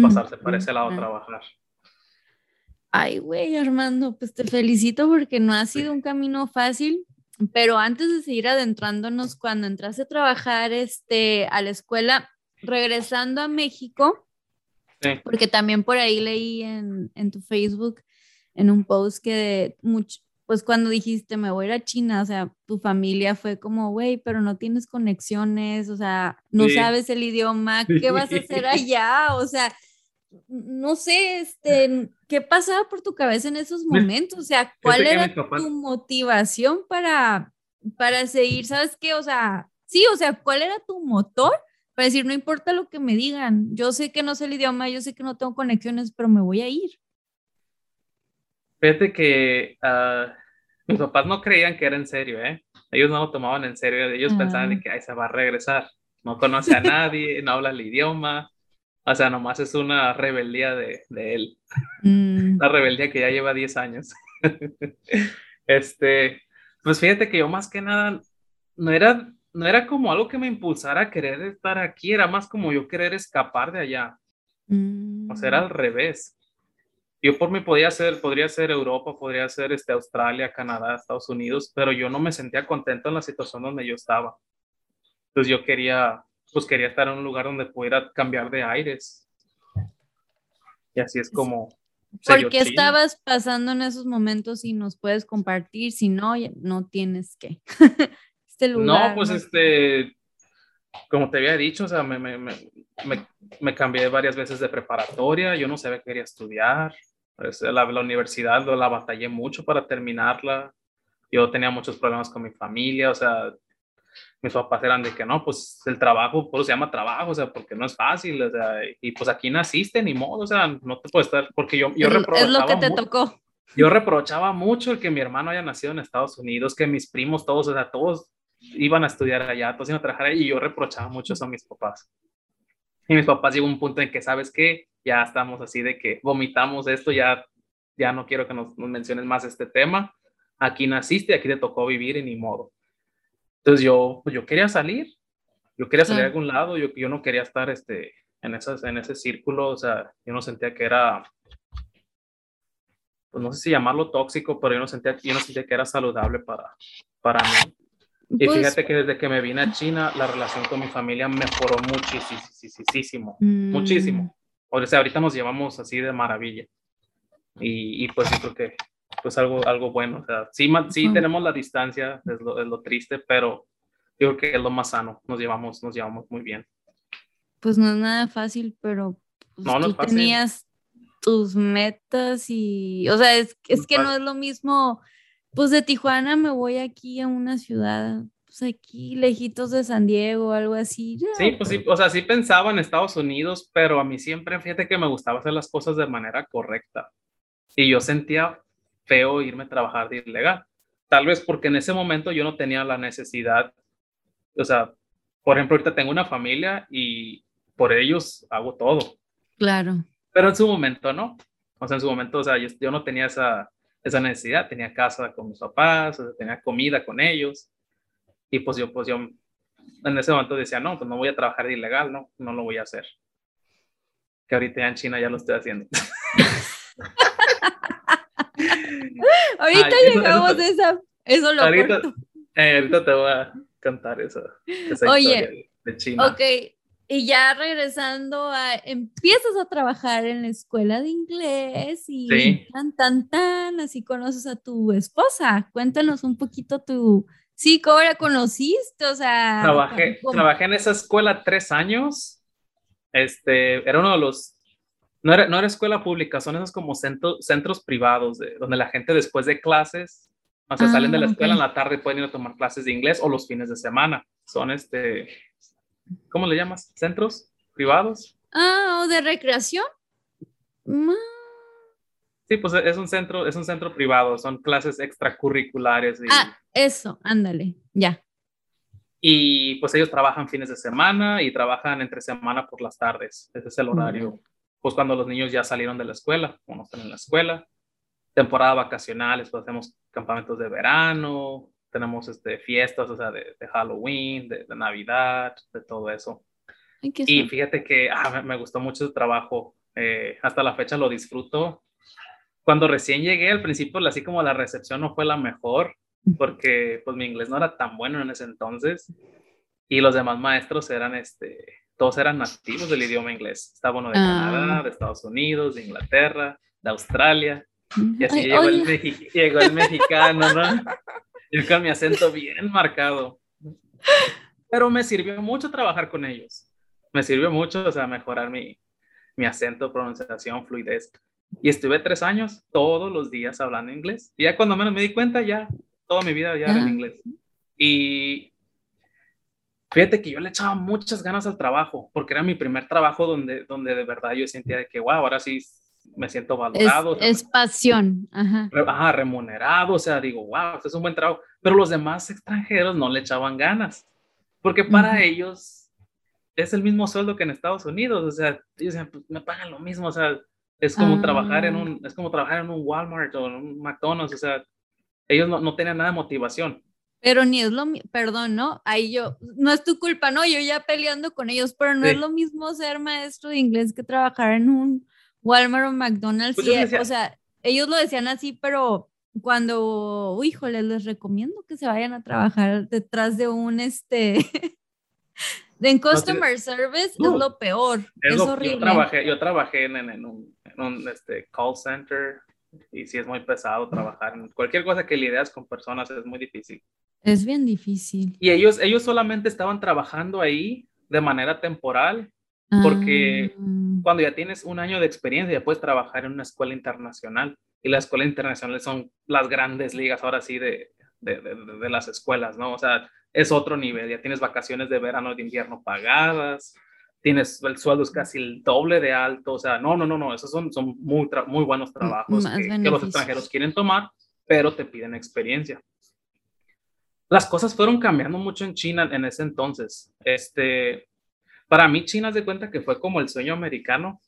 Speaker 1: pasarse para ese lado a trabajar.
Speaker 2: Ay, güey, Armando, pues te felicito porque no ha sido un camino fácil, pero antes de seguir adentrándonos, cuando entraste a trabajar este, a la escuela, regresando a México, porque también por ahí leí en, en, tu Facebook, en un post que mucho, pues cuando dijiste me voy a ir a China, o sea, tu familia fue como, güey, pero no tienes conexiones, o sea, no sabes el idioma, ¿qué vas a hacer allá? O sea, no sé, este, ¿qué pasaba por tu cabeza en esos momentos? O sea, ¿cuál era tu motivación para, para seguir? ¿Sabes qué? O sea, sí, o sea, ¿cuál era tu motor para decir, no importa lo que me digan, yo sé que no sé el idioma, yo sé que no tengo conexiones, pero me voy a ir?
Speaker 1: Fíjate que uh, mis papás no creían que era en serio, ¿eh? Ellos no lo tomaban en serio, ellos pensaban que, ay, se va a regresar, no conoce a nadie, no habla el idioma, o sea, nomás es una rebeldía de, de él, mm. una rebeldía que ya lleva 10 años. este, pues fíjate que yo más que nada, no era, no era como algo que me impulsara a querer estar aquí, era más como yo querer escapar de allá. O sea, era mm. al revés. Yo por mí podía ser, podría ser Europa, podría ser este, Australia, Canadá, Estados Unidos, pero yo no me sentía contento en la situación donde yo estaba. Entonces yo quería, pues quería estar en un lugar donde pudiera cambiar de aires. Y así es como...
Speaker 2: ¿Por qué estabas pasando en esos momentos y nos puedes compartir? Si no, no tienes que.
Speaker 1: este lugar. No, pues este, como te había dicho, o sea, me, me, me, me, cambié varias veces de preparatoria, yo no sabía que quería estudiar, la, la, universidad la batallé mucho para terminarla, yo tenía muchos problemas con mi familia, o sea, mis papás eran de que no, pues el trabajo, por eso se llama trabajo, o sea, porque no es fácil, o sea, y pues aquí naciste, ni modo, o sea, no te puedes estar, porque yo, yo
Speaker 2: Es lo que te tocó.
Speaker 1: Yo reprochaba mucho el que mi hermano haya nacido en Estados Unidos, que mis primos todos, o sea, todos iban a estudiar allá, todos iban a trabajar allá, y yo reprochaba mucho eso a mis papás. Y mis papás llegó un punto en que, ¿sabes qué? Ya estamos así de que vomitamos esto, ya, ya no quiero que nos, menciones más este tema. Aquí naciste, aquí te tocó vivir y ni modo. Entonces yo, pues yo quería salir, yo quería salir a algún lado, yo, yo no quería estar este, en, esas, en ese círculo, o sea, yo no sentía que era, pues no sé si llamarlo tóxico, pero yo no sentía, yo no sentía que era saludable para, para mí. Y pues fíjate que desde que me vine a China, la relación con mi familia mejoró muchísimo, mm. muchísimo. O sea, ahorita nos llevamos así de maravilla. Y, y pues yo creo que pues algo, algo bueno. O sea, sí, sí tenemos la distancia, es lo, es lo, triste, pero yo creo que es lo más sano. Nos llevamos, nos llevamos muy bien.
Speaker 2: Pues no es nada fácil, pero pues no, no tú tenías tus metas y, o sea, es, es que no es lo mismo pues de Tijuana me voy aquí a una ciudad, pues aquí, lejitos de San Diego, algo así.
Speaker 1: sí, pues sí, o sea, sí pensaba en Estados Unidos, pero a mí siempre, fíjate que me gustaba hacer las cosas de manera correcta. Y yo sentía feo irme a trabajar de ilegal. Tal vez porque en ese momento yo no tenía la necesidad, o sea, por ejemplo, ahorita tengo una familia y por ellos hago todo.
Speaker 2: Claro.
Speaker 1: Pero en su momento no. O sea, en su momento, o sea, yo no tenía esa, esa necesidad. Tenía casa con mis papás, tenía comida con ellos. Y pues yo, pues yo en ese momento decía, no, pues no voy a trabajar de ilegal, no, no lo voy a hacer. Que ahorita ya en China ya lo estoy haciendo.
Speaker 2: ahorita llegamos a esa, eso lo
Speaker 1: ahorita, eh, ahorita te voy a contar eso.
Speaker 2: Oye, de, China. Ok, y ya regresando a, empiezas a trabajar en la escuela de inglés y tan, tan, tan, así conoces a tu esposa. Cuéntanos un poquito tu, sí, ¿cómo la conociste? O sea,
Speaker 1: trabajé, trabajé en esa escuela tres años. Este, era uno de los, no era, no era escuela pública, son esos como centros privados, de, donde la gente después de clases, o sea, salen de la ah, escuela en la tarde, pueden ir a tomar clases de inglés o los fines de semana. Son este, ¿cómo le llamas? ¿Centros privados?
Speaker 2: Ah, o de recreación.
Speaker 1: Sí, pues es un centro, es un centro privado, son clases extracurriculares.
Speaker 2: ah, eso, ándale, ya.
Speaker 1: Y pues ellos trabajan fines de semana y trabajan entre semana por las tardes. Ese es el horario. Pues cuando los niños ya salieron de la escuela, o no están en la escuela. Temporada vacacionales, pues hacemos campamentos de verano, tenemos este, fiestas, o sea, de, Halloween, de, Navidad, de todo eso. y fíjate que ah, me, gustó mucho su trabajo. Eh, hasta la fecha lo disfruto. Cuando recién llegué, al principio, así como la recepción no fue la mejor, porque pues mi inglés no era tan bueno en ese entonces. Y los demás maestros eran, este, todos eran nativos del idioma inglés. Estaba uno de ah. Canadá, de Estados Unidos, de Inglaterra, de Australia. Y así llegó, el llegó el mexicano, ¿no? Yo con mi acento bien marcado. Pero me sirvió mucho trabajar con ellos. Me sirvió mucho, o sea, mejorar mi, mi acento, pronunciación, fluidez. Y estuve tres años todos los días hablando inglés. Y ya cuando menos me di cuenta, ya toda mi vida ya era en inglés. Y fíjate que yo le echaba muchas ganas al trabajo, porque era mi primer trabajo donde, donde de verdad yo sentía de que, wow, ahora sí me siento valorado.
Speaker 2: Es, pasión.
Speaker 1: Ajá. remunerado, o sea, digo, wow, este es un buen trabajo. Pero los demás extranjeros no le echaban ganas, porque para ellos es el mismo sueldo que en Estados Unidos, o sea, ellos decían, pues me pagan lo mismo, o sea, es como trabajar en ah. un, es como trabajar en un Walmart o en un McDonald's, o sea, ellos no, no tenían nada de motivación.
Speaker 2: Pero ni es lo mismo, perdón, ¿no? Ahí yo, no es tu culpa, ¿no? Yo ya peleando con ellos, pero no es lo mismo ser maestro de inglés que trabajar en un Walmart o McDonald's, pues o sea, ellos lo decían así, pero cuando, uy, híjole, les recomiendo que se vayan a trabajar detrás de un, este, en customer service es lo peor, es, horrible.
Speaker 1: Yo trabajé, yo trabajé en, en, un, en un este, call center y sí es muy pesado trabajar en cualquier cosa que lidias con personas es muy difícil.
Speaker 2: Es bien difícil.
Speaker 1: Y ellos, ellos solamente estaban trabajando ahí de manera temporal porque ah. cuando ya tienes un año de experiencia ya puedes trabajar en una escuela internacional y las escuelas internacionales son las grandes ligas ahora sí de, de, de, las escuelas, ¿no? O sea, es otro nivel, ya tienes vacaciones de verano, de invierno pagadas, tienes el sueldo es casi el doble de alto, o sea, no, no, no, no, esos son, son muy, muy buenos trabajos que, que, los extranjeros quieren tomar, pero te piden experiencia. Las cosas fueron cambiando mucho en China en ese entonces. Este, para mí, China se cuenta que fue como el sueño americano,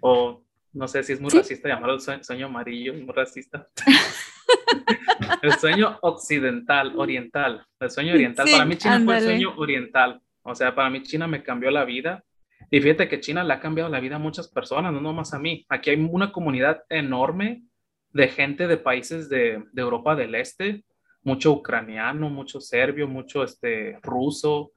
Speaker 1: o no sé si es muy racista llamarlo el sueño, amarillo, muy racista. el sueño occidental, oriental, el sueño oriental. para mí China fue el sueño oriental. O sea, para mí China me cambió la vida. Y fíjate que China le ha cambiado la vida a muchas personas, no nomás a mí. Aquí hay una comunidad enorme de gente de países de, de Europa del Este, mucho ucraniano, mucho serbio, mucho este, ruso,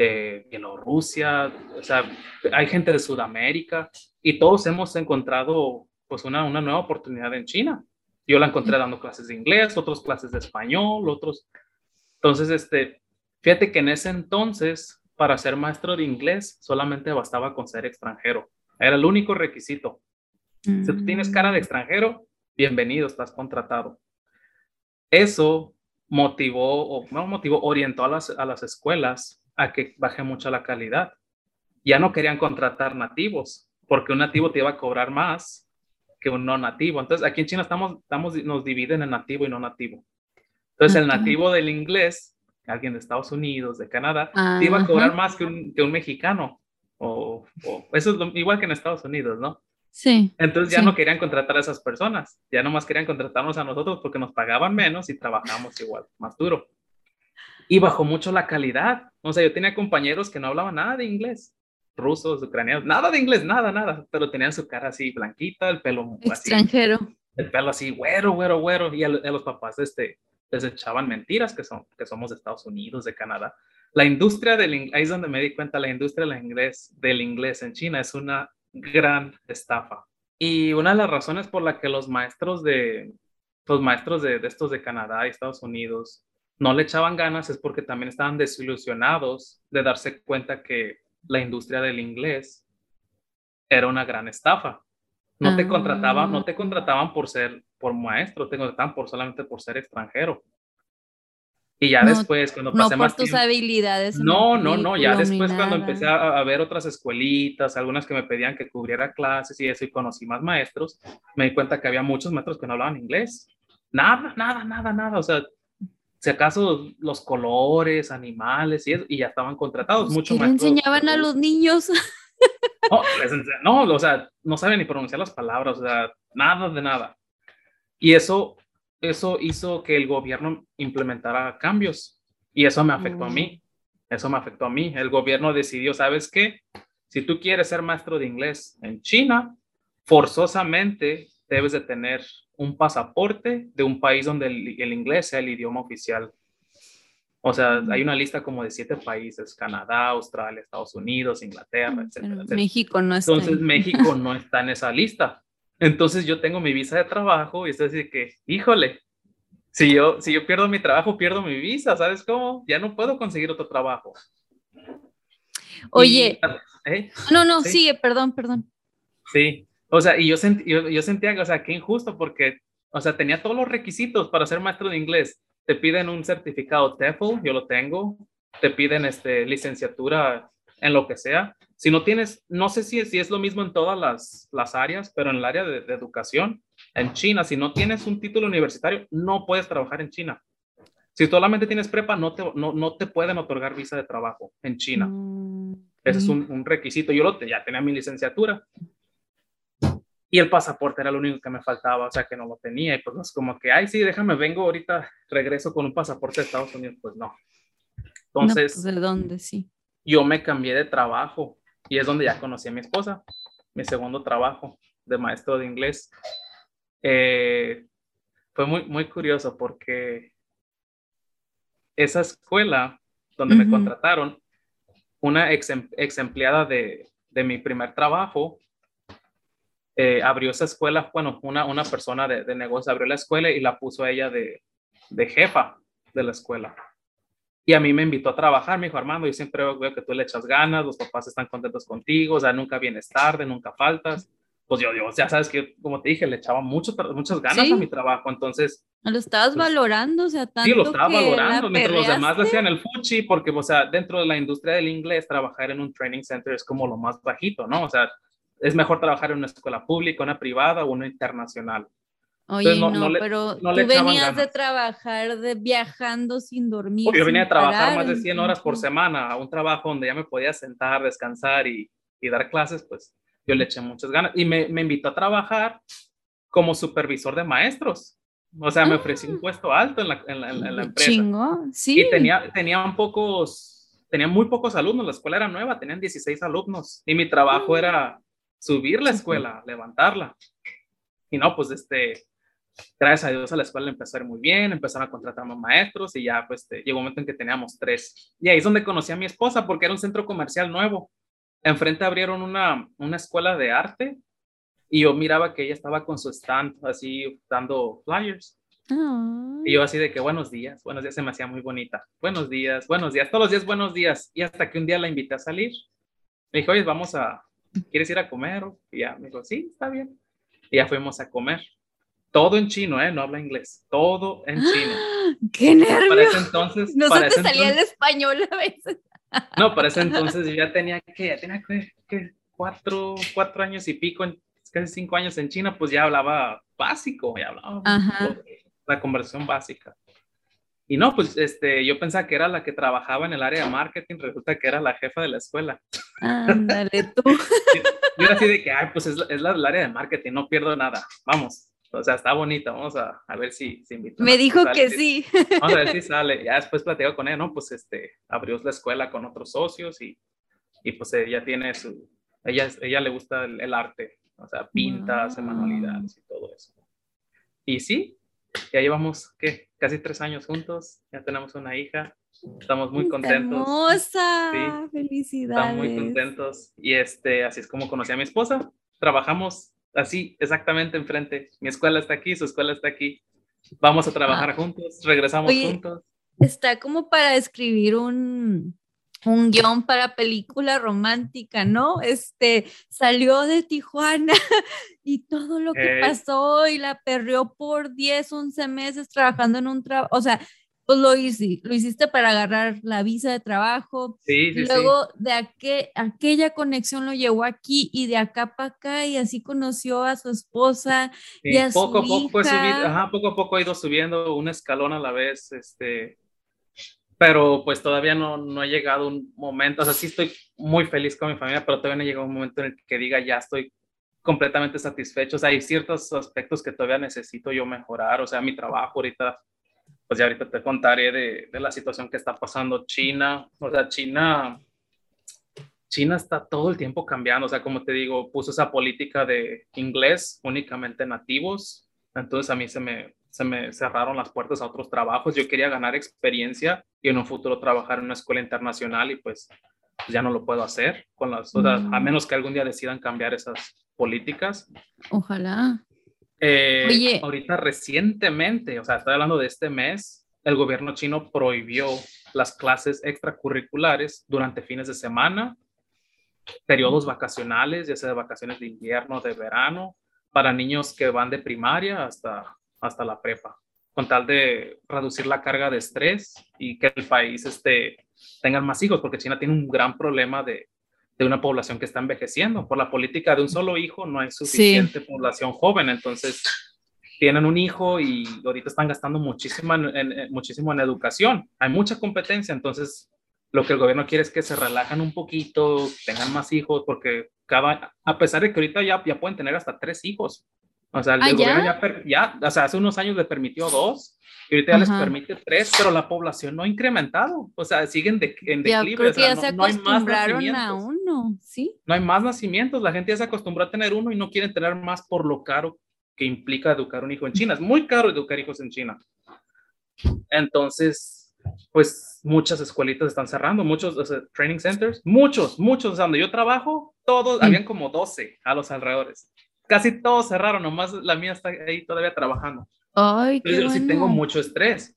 Speaker 1: eh, Bielorrusia, o sea, hay gente de Sudamérica y todos hemos encontrado pues una, una nueva oportunidad en China. Yo la encontré dando clases de inglés, otros clases de español, otros. Entonces, este, fíjate que en ese entonces, para ser maestro de inglés, solamente bastaba con ser extranjero. Era el único requisito. Si tú tienes cara de mm. extranjero, bienvenido, estás contratado. Eso motivó, o no motivó, orientó a las, a las escuelas a que baje mucho la calidad. Ya no querían contratar nativos, porque un nativo te iba a cobrar más que un no nativo. Entonces, aquí en China estamos, estamos nos dividen en nativo y no nativo. Entonces, el nativo del inglés, alguien de Estados Unidos, de Canadá, te iba a cobrar más que un, que un mexicano. O, eso es igual que en Estados Unidos, ¿no?
Speaker 2: Sí.
Speaker 1: Entonces ya no querían contratar a esas personas, ya nomás querían contratarnos a nosotros porque nos pagaban menos y trabajamos igual, más duro y bajó mucho la calidad. O sea, yo tenía compañeros que no hablaban nada de inglés, rusos, ucranianos, nada de inglés, nada, nada, pero tenían su cara así blanquita, el pelo
Speaker 2: extranjero.
Speaker 1: el pelo así, güero, güero, güero, y a, los papás este, les echaban mentiras que, son, que somos de Estados Unidos, de Canadá. La industria del inglés, ahí es donde me di cuenta, la industria del inglés, del inglés en China es una gran estafa. Y una de las razones por la que los maestros de, los maestros de, de estos de Canadá y Estados Unidos no le echaban ganas es porque también estaban desilusionados de darse cuenta que la industria del inglés era una gran estafa. No te contrataban, no te ah. contrataban por ser por maestro, te contrataban por solamente por ser extranjero. Y ya después, cuando pasé
Speaker 2: no por tus habilidades.
Speaker 1: No, no, no, ya después cuando empecé a, a, ver otras escuelitas, algunas que me pedían que cubriera clases y eso, y conocí más maestros, me di cuenta que había muchos maestros que no hablaban inglés. Nada, nada, nada, nada. O sea, si acaso los colores, animales y, y ya estaban contratados. Pues, mucho
Speaker 2: más. enseñaban a los niños?
Speaker 1: No, o sea, no saben ni pronunciar las palabras, o sea, nada de nada. Y eso, eso hizo que el gobierno implementara cambios y eso me afectó a mí. Mm. Eso me afectó a mí. El gobierno decidió, ¿sabes qué? Si tú quieres ser maestro de inglés en China, forzosamente debes de tener un pasaporte de un país donde el, inglés sea el idioma oficial. O sea, hay una lista como de siete países, Canadá, Australia, Estados Unidos, Inglaterra, etcétera.
Speaker 2: México no está.
Speaker 1: Entonces, México no está en esa lista. Entonces, yo tengo mi visa de trabajo y es decir que, híjole, si yo, si yo pierdo mi trabajo, pierdo mi visa, ¿sabes cómo? Ya no puedo conseguir otro trabajo.
Speaker 2: Oye. ¿eh? No, no, sigue, perdón, perdón.
Speaker 1: Sí, o sea, y yo, yo, sentía, o sea, qué injusto porque, o sea, tenía todos los requisitos para ser maestro de inglés. Te piden un certificado TEFL, yo lo tengo. Te piden este, licenciatura en lo que sea. Si no tienes, no sé si, si es lo mismo en todas las, las áreas, pero en el área de, educación, en China, si no tienes un título universitario, no puedes trabajar en China. Si solamente tienes prepa, no te, no, no te pueden otorgar visa de trabajo en China. Mm, Ese es un, un, requisito. Yo lo, ya tenía mi licenciatura, y el pasaporte era lo único que me faltaba, o sea, que no lo tenía. Y pues no es como que, ay, sí, déjame, vengo ahorita, regreso con un pasaporte de Estados Unidos. Pues no. Entonces.
Speaker 2: No, pues, ¿De dónde? Sí.
Speaker 1: Yo me cambié de trabajo y es donde ya conocí a mi esposa. mi segundo trabajo de maestro de inglés. Eh, fue muy, muy curioso porque esa escuela donde me contrataron, una ex, ex empleada de, de, mi primer trabajo, eh, abrió esa escuela, bueno, una, una persona de, de, negocio abrió la escuela y la puso ella de, de jefa de la escuela. Y a mí me invitó a trabajar, me dijo Armando, yo siempre veo que tú le echas ganas, los papás están contentos contigo, o sea, nunca vienes tarde, nunca faltas. Pues yo, yo ya sabes que, como te dije, le echaba mucho, muchas ganas a mi trabajo, entonces...
Speaker 2: Lo estabas pues, valorando, o sea, tanto
Speaker 1: Sí, lo estaba valorando, mientras los demás le hacían el fuchi, porque, o sea, dentro de la industria del inglés, trabajar en un training center es como lo más bajito, ¿no? O sea, es mejor trabajar en una escuela pública, una privada o una internacional.
Speaker 2: Oye, no, pero tú venías de trabajar, de viajando sin dormir.
Speaker 1: yo venía a trabajar más de 100 horas por semana a un trabajo donde ya me podía sentar, descansar y, y dar clases, pues yo le eché muchas ganas. Y me, me, invitó a trabajar como supervisor de maestros. O sea, me ofreció un ah. puesto alto en la, en la, en la empresa.
Speaker 2: Chingo, sí.
Speaker 1: Y tenía, tenían pocos, tenían muy pocos alumnos, la escuela era nueva, tenían 16 alumnos. Y mi trabajo ah. era subir la escuela, levantarla. Y no, pues este, gracias a Dios a la escuela empezó a ir muy bien, empezaron a contratar más maestros y ya pues este, llegó un momento en que teníamos tres. Y ahí es donde conocí a mi esposa porque era un centro comercial nuevo. Enfrente abrieron una, una escuela de arte y yo miraba que ella estaba con su stand así dando flyers. Y yo así de que buenos días, buenos días, se me hacía muy bonita. Buenos días, buenos días, todos los días buenos días. Y hasta que un día la invité a salir. Me dijo, oye, vamos a, ¿quieres ir a comer? Y ya me dijo, sí, está bien. Y ya fuimos a comer. Todo en chino, ¿eh? No habla inglés. Todo en chino.
Speaker 2: ¡Qué nervios!
Speaker 1: Para ese entonces...
Speaker 2: No se te salía el español a veces.
Speaker 1: No, para ese entonces yo ya tenía que, ya tenía que, cuatro, cuatro años y pico, casi cinco años en China, pues ya hablaba básico, ya hablaba la conversión básica. Y no, pues este, yo pensaba que era la que trabajaba en el área de marketing, resulta que era la jefa de la escuela.
Speaker 2: Ándale tú.
Speaker 1: yo era así de que, ay, pues es, es la, el área de marketing, no pierdo nada, vamos. O sea, está bonita, vamos a, a ver si se invita.
Speaker 2: Me dijo que sí.
Speaker 1: Vamos a ver si sale. Ya después platico con ella, ¿no? Pues este, abrió la escuela con otros socios y, y pues ella tiene su, ella, ella le gusta el, arte, o sea, pinta, hace manualidades y todo eso. Y sí, ya llevamos, ¿qué? Casi tres años juntos, ya tenemos una hija, estamos muy contentos.
Speaker 2: Hermosa, sí, felicidades.
Speaker 1: Estamos muy contentos y este, así es como conocí a mi esposa. Trabajamos así, exactamente enfrente. Mi escuela está aquí, su escuela está aquí. Vamos a trabajar juntos, regresamos juntos.
Speaker 2: Está como para escribir un, un guion para película romántica, ¿no? Este salió de Tijuana y todo lo que pasó y la perrió por 10, 11 meses trabajando en un trabajo, o sea, pues lo, hiciste, lo hiciste para agarrar la visa de trabajo.
Speaker 1: Sí,
Speaker 2: sí, luego de aquella conexión lo llevó aquí y de acá para acá y así conoció a su esposa y a
Speaker 1: poco,
Speaker 2: su
Speaker 1: poco, hija. ajá, poco a poco ha ido subiendo un escalón a la vez, este, pero pues todavía no, no ha llegado un momento, o sea, sí estoy muy feliz con mi familia, pero todavía no ha llegado un momento en el que diga ya estoy completamente satisfecho, o sea, hay ciertos aspectos que todavía necesito yo mejorar, o sea, mi trabajo ahorita pues ya ahorita te contaré de, de, la situación que está pasando China. O sea, China, China está todo el tiempo cambiando. O sea, como te digo, puso esa política de inglés únicamente nativos. Entonces a mí se me, se me cerraron las puertas a otros trabajos. Yo quería ganar experiencia y en un futuro trabajar en una escuela internacional y pues, ya no lo puedo hacer con las, o sea, a mm. menos que algún día decidan cambiar esas políticas.
Speaker 2: Ojalá.
Speaker 1: Eh, Oye. Ahorita recientemente, o sea, estoy hablando de este mes, el gobierno chino prohibió las clases extracurriculares durante fines de semana, periodos vacacionales, ya sea de vacaciones de invierno, de verano, para niños que van de primaria hasta, hasta la prepa, con tal de reducir la carga de estrés y que el país este, tenga más hijos, porque China tiene un gran problema de, de una población que está envejeciendo. Por la política de un solo hijo no hay suficiente población joven, entonces tienen un hijo y ahorita están gastando muchísimo en, muchísimo en educación. Hay mucha competencia, entonces lo que el gobierno quiere es que se relajan un poquito, tengan más hijos, porque cada, a pesar de que ahorita ya, ya pueden tener hasta tres hijos. O sea, el, ah, gobierno ya, ya, o sea, hace unos años le permitió dos, Y ahorita ya les permite tres, pero la población no ha incrementado. O sea, siguen de, en declive.
Speaker 2: Creo que
Speaker 1: ya
Speaker 2: se no, acostumbraron a uno, ¿sí?
Speaker 1: No hay más nacimientos. La gente ya se acostumbró a tener uno y no quieren tener más por lo caro que implica educar un hijo en China. Es muy caro educar hijos en China. Entonces, pues muchas escuelitas están cerrando, muchos training centers, muchos, muchos. donde yo trabajo, todos, habían como 12 a los alrededores. Casi todos cerraron, nomás la mía está ahí todavía trabajando.
Speaker 2: Ay, qué
Speaker 1: yo sí tengo mucho estrés.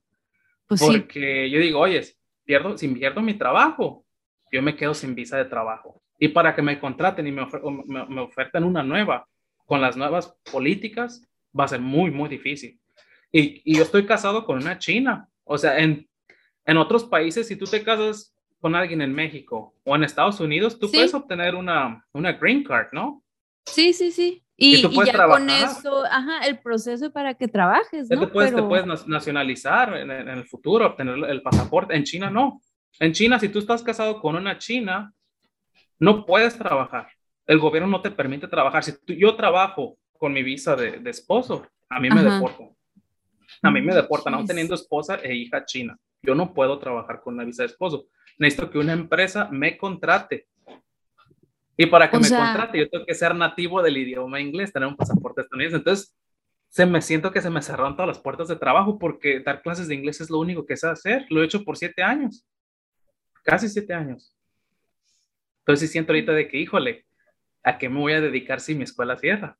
Speaker 1: Pues porque yo digo, oye, pierdo, si pierdo mi trabajo, yo me quedo sin visa de trabajo. Y para que me contraten y me, me, me oferten una nueva, con las nuevas políticas, va a ser muy, muy difícil. Y, y yo estoy casado con una china. O sea, en, en otros países, si tú te casas con alguien en México o en Estados Unidos, tú puedes obtener una, una green card, ¿no?
Speaker 2: Sí, sí, sí. Y, y, ya con eso, ajá, el proceso para que trabajes, ¿no?
Speaker 1: Te puedes, te puedes nacionalizar en, en, el futuro, obtener el pasaporte. En China no. En China, si tú estás casado con una china, no puedes trabajar. El gobierno no te permite trabajar. Si tú, yo trabajo con mi visa de, de esposo, a mí me deportan. A mí me deportan, aún teniendo esposa e hija china. Yo no puedo trabajar con una visa de esposo. Necesito que una empresa me contrate y para que me contrate, yo tengo que ser nativo del idioma inglés, tener un pasaporte estadounidense. Entonces, se me siento que se me cerraron todas las puertas de trabajo porque dar clases de inglés es lo único que sé hacer. Lo he hecho por siete años, casi siete años. Entonces, siento ahorita de que, híjole, ¿a qué me voy a dedicar si mi escuela cierra?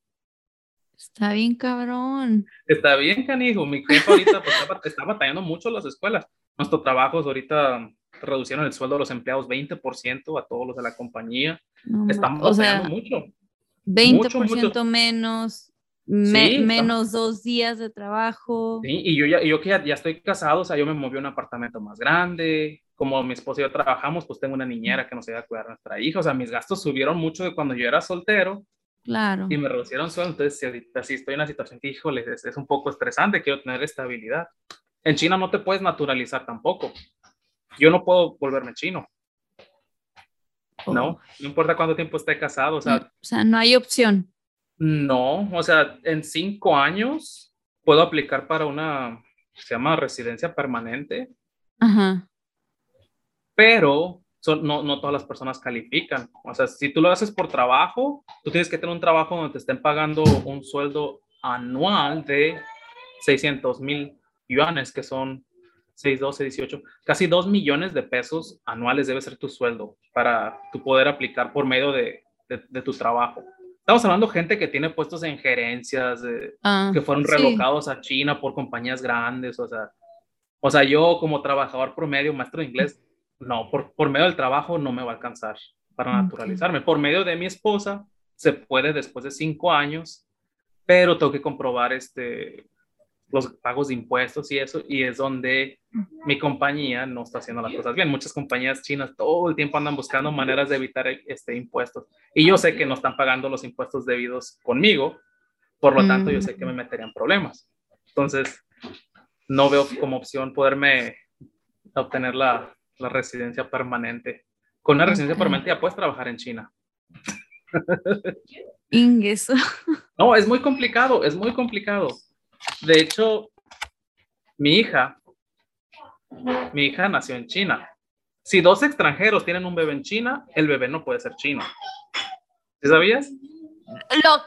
Speaker 2: Está bien, cabrón.
Speaker 1: Está bien, canijo. Mi jefe ahorita pues, está, está batallando mucho las escuelas. Nuestros trabajos ahorita reducieron el sueldo de los empleados 20% a todos los de la compañía. Estamos o sea, mucho.
Speaker 2: 20% menos, menos dos días de trabajo.
Speaker 1: Sí, y yo, ya, yo que ya, estoy casado, o sea, yo me moví a un apartamento más grande. Como mi esposo y yo trabajamos, pues tengo una niñera que nos ayuda a cuidar a nuestra hija. O sea, mis gastos subieron mucho de cuando yo era soltero.
Speaker 2: Claro.
Speaker 1: Y me reducieron sueldo. Entonces, si, estoy en una situación que, híjole, es, es un poco estresante, quiero tener estabilidad. En China no te puedes naturalizar tampoco yo no puedo volverme chino. No, oh. no importa cuánto tiempo esté casado. O sea,
Speaker 2: o sea, no hay opción.
Speaker 1: No, o sea, en cinco años puedo aplicar para una, se llama residencia permanente.
Speaker 2: Ajá.
Speaker 1: Pero son, no, no todas las personas califican. O sea, si tú lo haces por trabajo, tú tienes que tener un trabajo donde te estén pagando un sueldo anual de 600 mil yuanes, que son 6, 12, 18, casi 2 millones de pesos anuales debe ser tu sueldo para tu poder aplicar por medio de, de, tu trabajo. Estamos hablando de gente que tiene puestos en gerencias, ah, que fueron relocados a China por compañías grandes, o sea, o sea, yo como trabajador promedio, maestro de inglés, no, por, por medio del trabajo no me va a alcanzar para naturalizarme. Por medio de mi esposa se puede después de cinco años, pero tengo que comprobar este, los pagos de impuestos y eso, y es donde mi compañía no está haciendo las cosas bien. Muchas compañías chinas todo el tiempo andan buscando maneras de evitar este impuestos. Y yo sé que no están pagando los impuestos debidos conmigo, por lo tanto yo sé que me meterían problemas. Entonces, no veo como opción poderme obtener la, la residencia permanente. Con una residencia permanente ya puedes trabajar en China.
Speaker 2: Ingreso.
Speaker 1: No, es muy complicado, es muy complicado. De hecho, mi hija, mi hija nació en China. Si dos extranjeros tienen un bebé en China, el bebé no puede ser chino. ¿Sí sabías?
Speaker 2: Lo,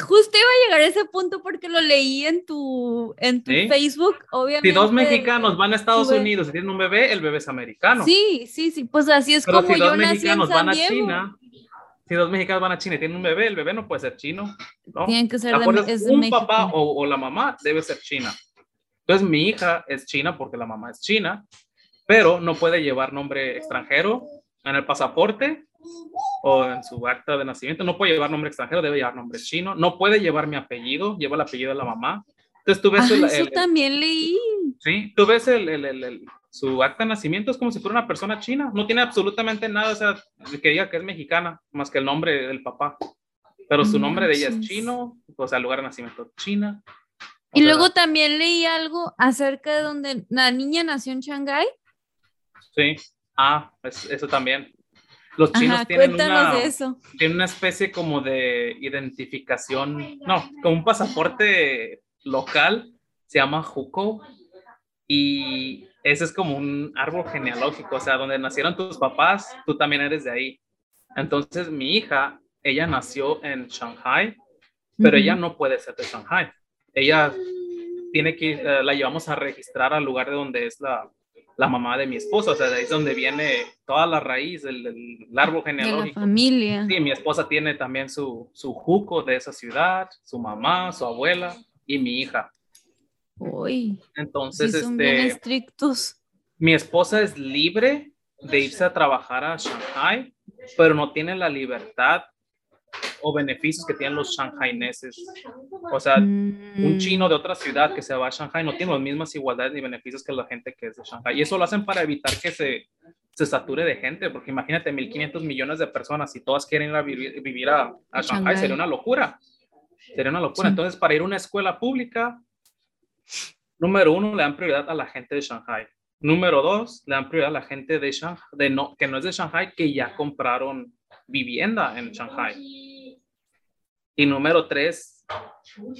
Speaker 2: justo iba a llegar a ese punto porque lo leí en tu, en tu Facebook, obviamente.
Speaker 1: Si dos mexicanos van a Estados Unidos y tienen un bebé, el bebé es americano.
Speaker 2: Sí, sí, sí, pues así es como si dos yo mexicanos nací en San van
Speaker 1: Diego. a China, si dos mexicanos van a China y tienen un bebé, el bebé no puede ser chino. ¿no?
Speaker 2: Tienen que ser de,
Speaker 1: un papá o, la mamá debe ser china. Entonces mi hija es china porque la mamá es china, pero no puede llevar nombre extranjero en el pasaporte o en su acta de nacimiento. No puede llevar nombre extranjero, debe llevar nombre chino. No puede llevar mi apellido, lleva el apellido de la mamá. Entonces tú ves
Speaker 2: ah, el, también leí.
Speaker 1: Sí, tú ves el, su acta de nacimiento es como si fuera una persona china, no tiene absolutamente nada, o sea, que diga que es mexicana, más que el nombre del papá, pero su nombre de ella es chino, o sea, lugar de nacimiento China.
Speaker 2: Y luego también leí algo acerca de donde la niña nació en Shanghái.
Speaker 1: Sí, ah, eso también. Los chinos tienen, una, tienen una especie como de identificación, no, como un pasaporte local, se llama Hukou, Y ese es como un árbol genealógico, o sea, donde nacieron tus papás, tú también eres de ahí. Entonces, mi hija, ella nació en Shanghai, pero ella no puede ser de Shanghai. Ella tiene que, eh, la llevamos a registrar al lugar de donde es la, la mamá de mi esposa, o sea, de ahí es donde viene toda la raíz del, del árbol genealógico.
Speaker 2: De la familia.
Speaker 1: Sí, mi esposa tiene también su, su juco de esa ciudad, su mamá, su abuela y mi hija.
Speaker 2: Uy.
Speaker 1: Entonces,
Speaker 2: sí son
Speaker 1: este,
Speaker 2: bien estrictos.
Speaker 1: mi esposa es libre de irse a trabajar a Shanghai, pero no tiene la libertad o beneficios que tienen los shanghaineses. O sea, un
Speaker 2: Mm,
Speaker 1: chino de otra ciudad que se va a Shanghai no tiene las mismas igualdades ni beneficios que la gente que es de Shanghai. Y eso lo hacen para evitar que se, se sature de gente, porque imagínate 1.500 millones de personas y todas quieren ir a vivir, vivir a, a Shanghai,
Speaker 2: Shanghái.
Speaker 1: sería una locura. Sería una locura.
Speaker 2: Sí.
Speaker 1: Entonces, para ir a una escuela pública, número uno, le dan prioridad a la gente de Shanghai. Número dos, le dan prioridad a la gente de Shanghai, de no, que no es de Shanghai, que ya compraron vivienda en Shanghai. Y número tres,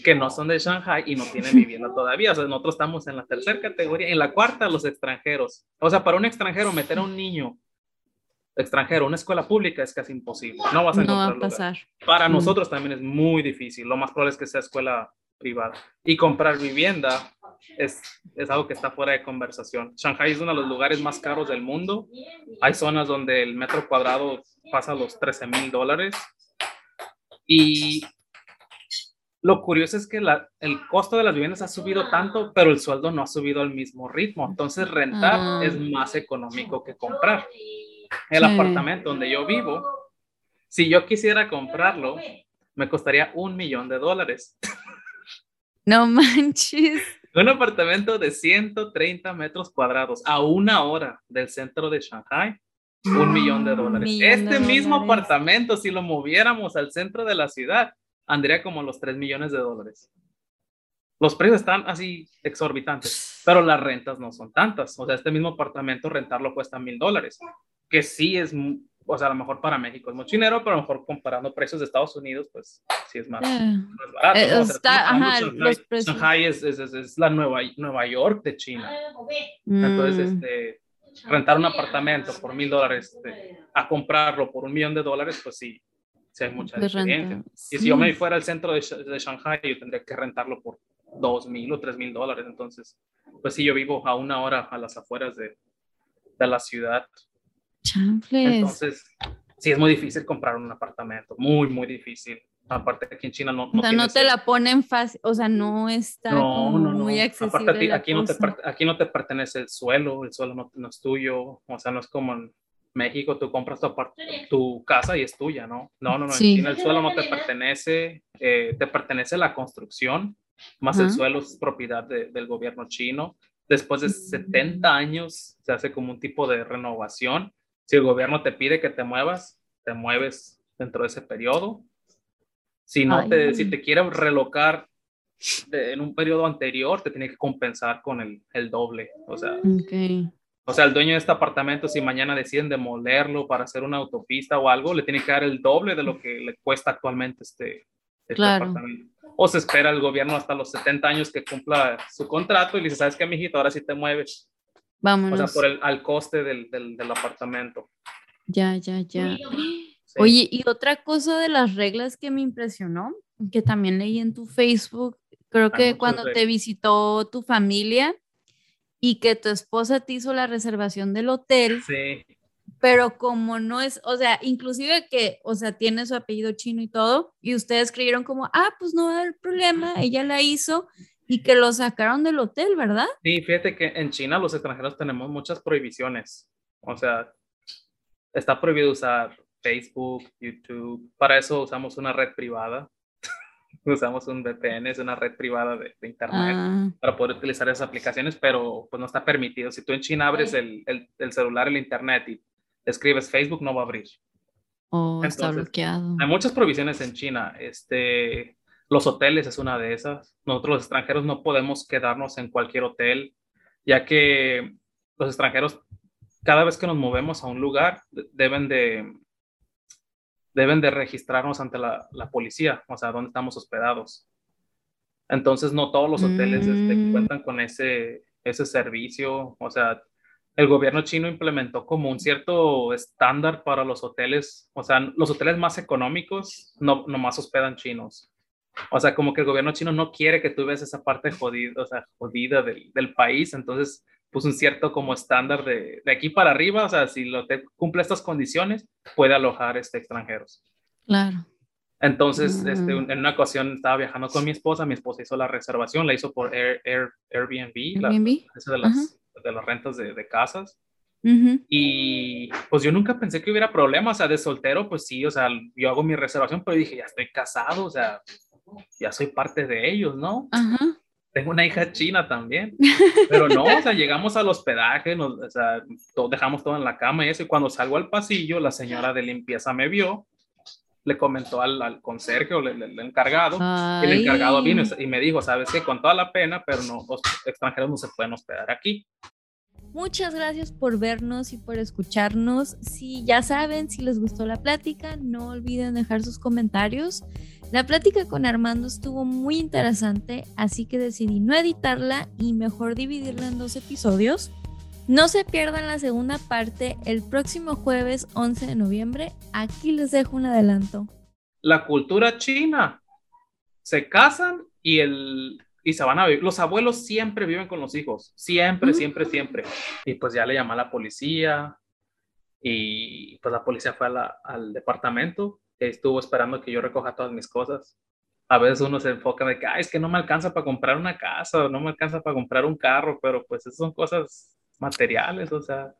Speaker 1: que no son de Shanghai y no tienen vivienda todavía. O sea, nosotros estamos en la tercera categoría. En la cuarta, los extranjeros. O sea, para un extranjero, meter a un niño extranjero a una escuela pública es casi imposible. No vas a
Speaker 2: No va a
Speaker 1: lugar.
Speaker 2: pasar.
Speaker 1: Para
Speaker 2: Mm.
Speaker 1: nosotros también es muy difícil. Lo más probable es que sea escuela privada. Y comprar vivienda es, es algo que está fuera de conversación. Shanghai es uno de los lugares más caros del mundo. Hay zonas donde el metro cuadrado pasa los 13 mil dólares. Y lo curioso es que la- el costo de las viviendas ha subido tanto, pero el sueldo no ha subido al mismo ritmo. Entonces rentar
Speaker 2: Ah.
Speaker 1: es más económico que comprar. El
Speaker 2: Sí.
Speaker 1: apartamento donde yo vivo, si yo quisiera comprarlo, me costaría un millón de dólares.
Speaker 2: No manches.
Speaker 1: Un apartamento de 130 metros cuadrados a una hora del centro de Shanghai, un millón de dólares.
Speaker 2: millón de
Speaker 1: este mismo
Speaker 2: dólares.
Speaker 1: apartamento, si lo moviéramos al centro de la ciudad, andaría como los 3 millones de dólares. Los precios están así exorbitantes, pero las rentas no son tantas. O sea, este mismo apartamento rentarlo cuesta mil dólares, que sí es, o sea, a lo mejor para México es mucho dinero, pero a lo mejor comparando precios de Estados Unidos, pues sí es más,
Speaker 2: Eh,
Speaker 1: más barato.
Speaker 2: Eh,
Speaker 1: ¿no? O sea,
Speaker 2: está- ajá,
Speaker 1: Shanghai.
Speaker 2: los.
Speaker 1: Shanghai es, es, es- es la Nueva, Nueva York de China. Entonces,
Speaker 2: mm,
Speaker 1: este, rentar un apartamento por mil dólares este, a comprarlo por un millón de dólares, pues sí, sí hay mucha
Speaker 2: pues
Speaker 1: diferencia.
Speaker 2: renta.
Speaker 1: Y si yo
Speaker 2: Sí.
Speaker 1: me fuera al centro de, de Shanghai, yo tendría que rentarlo por dos mil o tres mil dólares. Entonces, pues sí, yo vivo a una hora a las afueras de, de la ciudad.
Speaker 2: Chanfles.
Speaker 1: Entonces, sí es muy difícil comprar un apartamento, muy, muy difícil. Aparte, aquí en China no, no
Speaker 2: o sea, no te
Speaker 1: el-
Speaker 2: la ponen fácil, o sea, no está como muy accesible.
Speaker 1: Aparte, a ti-
Speaker 2: la
Speaker 1: aquí, no te, aquí no te pertenece el suelo, el suelo no, no es tuyo, o sea, no es como en México, tú compras tu, tu casa y es tuya, ¿no? No, no, no,
Speaker 2: Sí.
Speaker 1: en China el suelo no te pertenece, eh, te pertenece la construcción, más el suelo es propiedad de- del gobierno chino. Después de 70 años se hace como un tipo de renovación. Si el gobierno te pide que te muevas, te mueves dentro de ese periodo. Si no
Speaker 2: Ay.
Speaker 1: te, si te quieren relocar de- en un periodo anterior, te tiene que compensar con el, el doble. O sea,
Speaker 2: Ok.
Speaker 1: o sea, el dueño de este apartamento, si mañana deciden demolerlo para hacer una autopista o algo, le tiene que dar el doble de lo que le cuesta actualmente este, este
Speaker 2: Claro.
Speaker 1: apartamento. O se espera el gobierno hasta los 70 años que cumpla su contrato y le dice, ¿sabes qué, mijito? Ahora sí te mueves. O
Speaker 2: Vámonos.
Speaker 1: sea, por el, al coste del, del, del apartamento.
Speaker 2: Ya, ya, ya.
Speaker 1: Sí.
Speaker 2: Oye, y otra cosa de las reglas que me impresionó, que también leí en tu Facebook, creo
Speaker 1: Hay
Speaker 2: que cuando te
Speaker 1: reglas.
Speaker 2: visitó tu familia y que tu esposa te hizo la reservación del hotel,
Speaker 1: Sí,
Speaker 2: pero como no es, o sea, inclusive que, o sea, tiene su apellido chino y todo, y ustedes creyeron como, ah, pues no va a haber problema, ella la hizo y que lo sacaron del hotel, ¿verdad?
Speaker 1: Sí, fíjate que en China los extranjeros tenemos muchas prohibiciones. O sea, está prohibido usar Facebook, YouTube. Para eso usamos una red privada. usamos un VPN, es una red privada de, de Internet
Speaker 2: Ah,
Speaker 1: para poder utilizar esas aplicaciones, pero pues no está permitido. Si tú en China abres el, el, el celular, el Internet y escribes Facebook, no va a abrir.
Speaker 2: oh, está
Speaker 1: Entonces,
Speaker 2: bloqueado.
Speaker 1: Hay muchas provisiones en China. Este, los hoteles es una de esas. Nosotros los extranjeros no podemos quedarnos en cualquier hotel, ya que los extranjeros, cada vez que nos movemos a un lugar, de- deben de, deben de registrarnos ante la, la policía, o sea, dónde estamos hospedados. Entonces, no todos los hoteles este,
Speaker 2: Mm.
Speaker 1: cuentan con ese, ese servicio. O sea, el gobierno chino implementó como un cierto estándar para los hoteles. O sea, los hoteles más económicos no más hospedan chinos. O sea, como que el gobierno chino no quiere que tú veas esa parte jodida, o sea, jodida del, del país. Entonces, puso un cierto como estándar de, de aquí para arriba. O sea, si lo te cumple estas condiciones, puede alojar este, extranjeros.
Speaker 2: Claro.
Speaker 1: Entonces, este, en una ocasión estaba viajando con mi esposa, mi esposa hizo la reservación, la hizo por Air, Air, Airbnb,
Speaker 2: Airbnb.
Speaker 1: La, de, las, de las rentas de, de casas. Y pues yo nunca pensé que hubiera problemas, o sea, de soltero, pues sí, o sea, yo hago mi reservación, pero dije, ya estoy casado, o sea, ya soy parte de ellos, ¿no?
Speaker 2: Ajá.
Speaker 1: Tengo una hija china también, pero no, o sea, llegamos al hospedaje, nos, o sea, dejamos todo en la cama y eso, y cuando salgo al pasillo, la señora de limpieza me vio le comentó al, al conserje o el encargado, y el encargado vino y me dijo, sabes que con toda la pena, pero no, los extranjeros no se pueden hospedar aquí.
Speaker 2: Muchas gracias por vernos y por escucharnos. Si ya saben, si les gustó la plática, no olviden dejar sus comentarios. La plática con Armando estuvo muy interesante, así que decidí no editarla y mejor dividirla en dos episodios. No se pierdan la segunda parte el próximo jueves 11 de noviembre. Aquí les dejo un adelanto.
Speaker 1: La cultura china. Se casan y, el, y se van a vivir. Los abuelos siempre viven con los hijos. Siempre, siempre, siempre. Y pues ya le llamó a la policía. Y pues la policía fue al departamento. estuvo esperando que yo recoja todas mis cosas a veces uno se enfoca de que es que no me alcanza para comprar una casa no me alcanza para comprar un carro, pero pues esas son cosas materiales, o sea.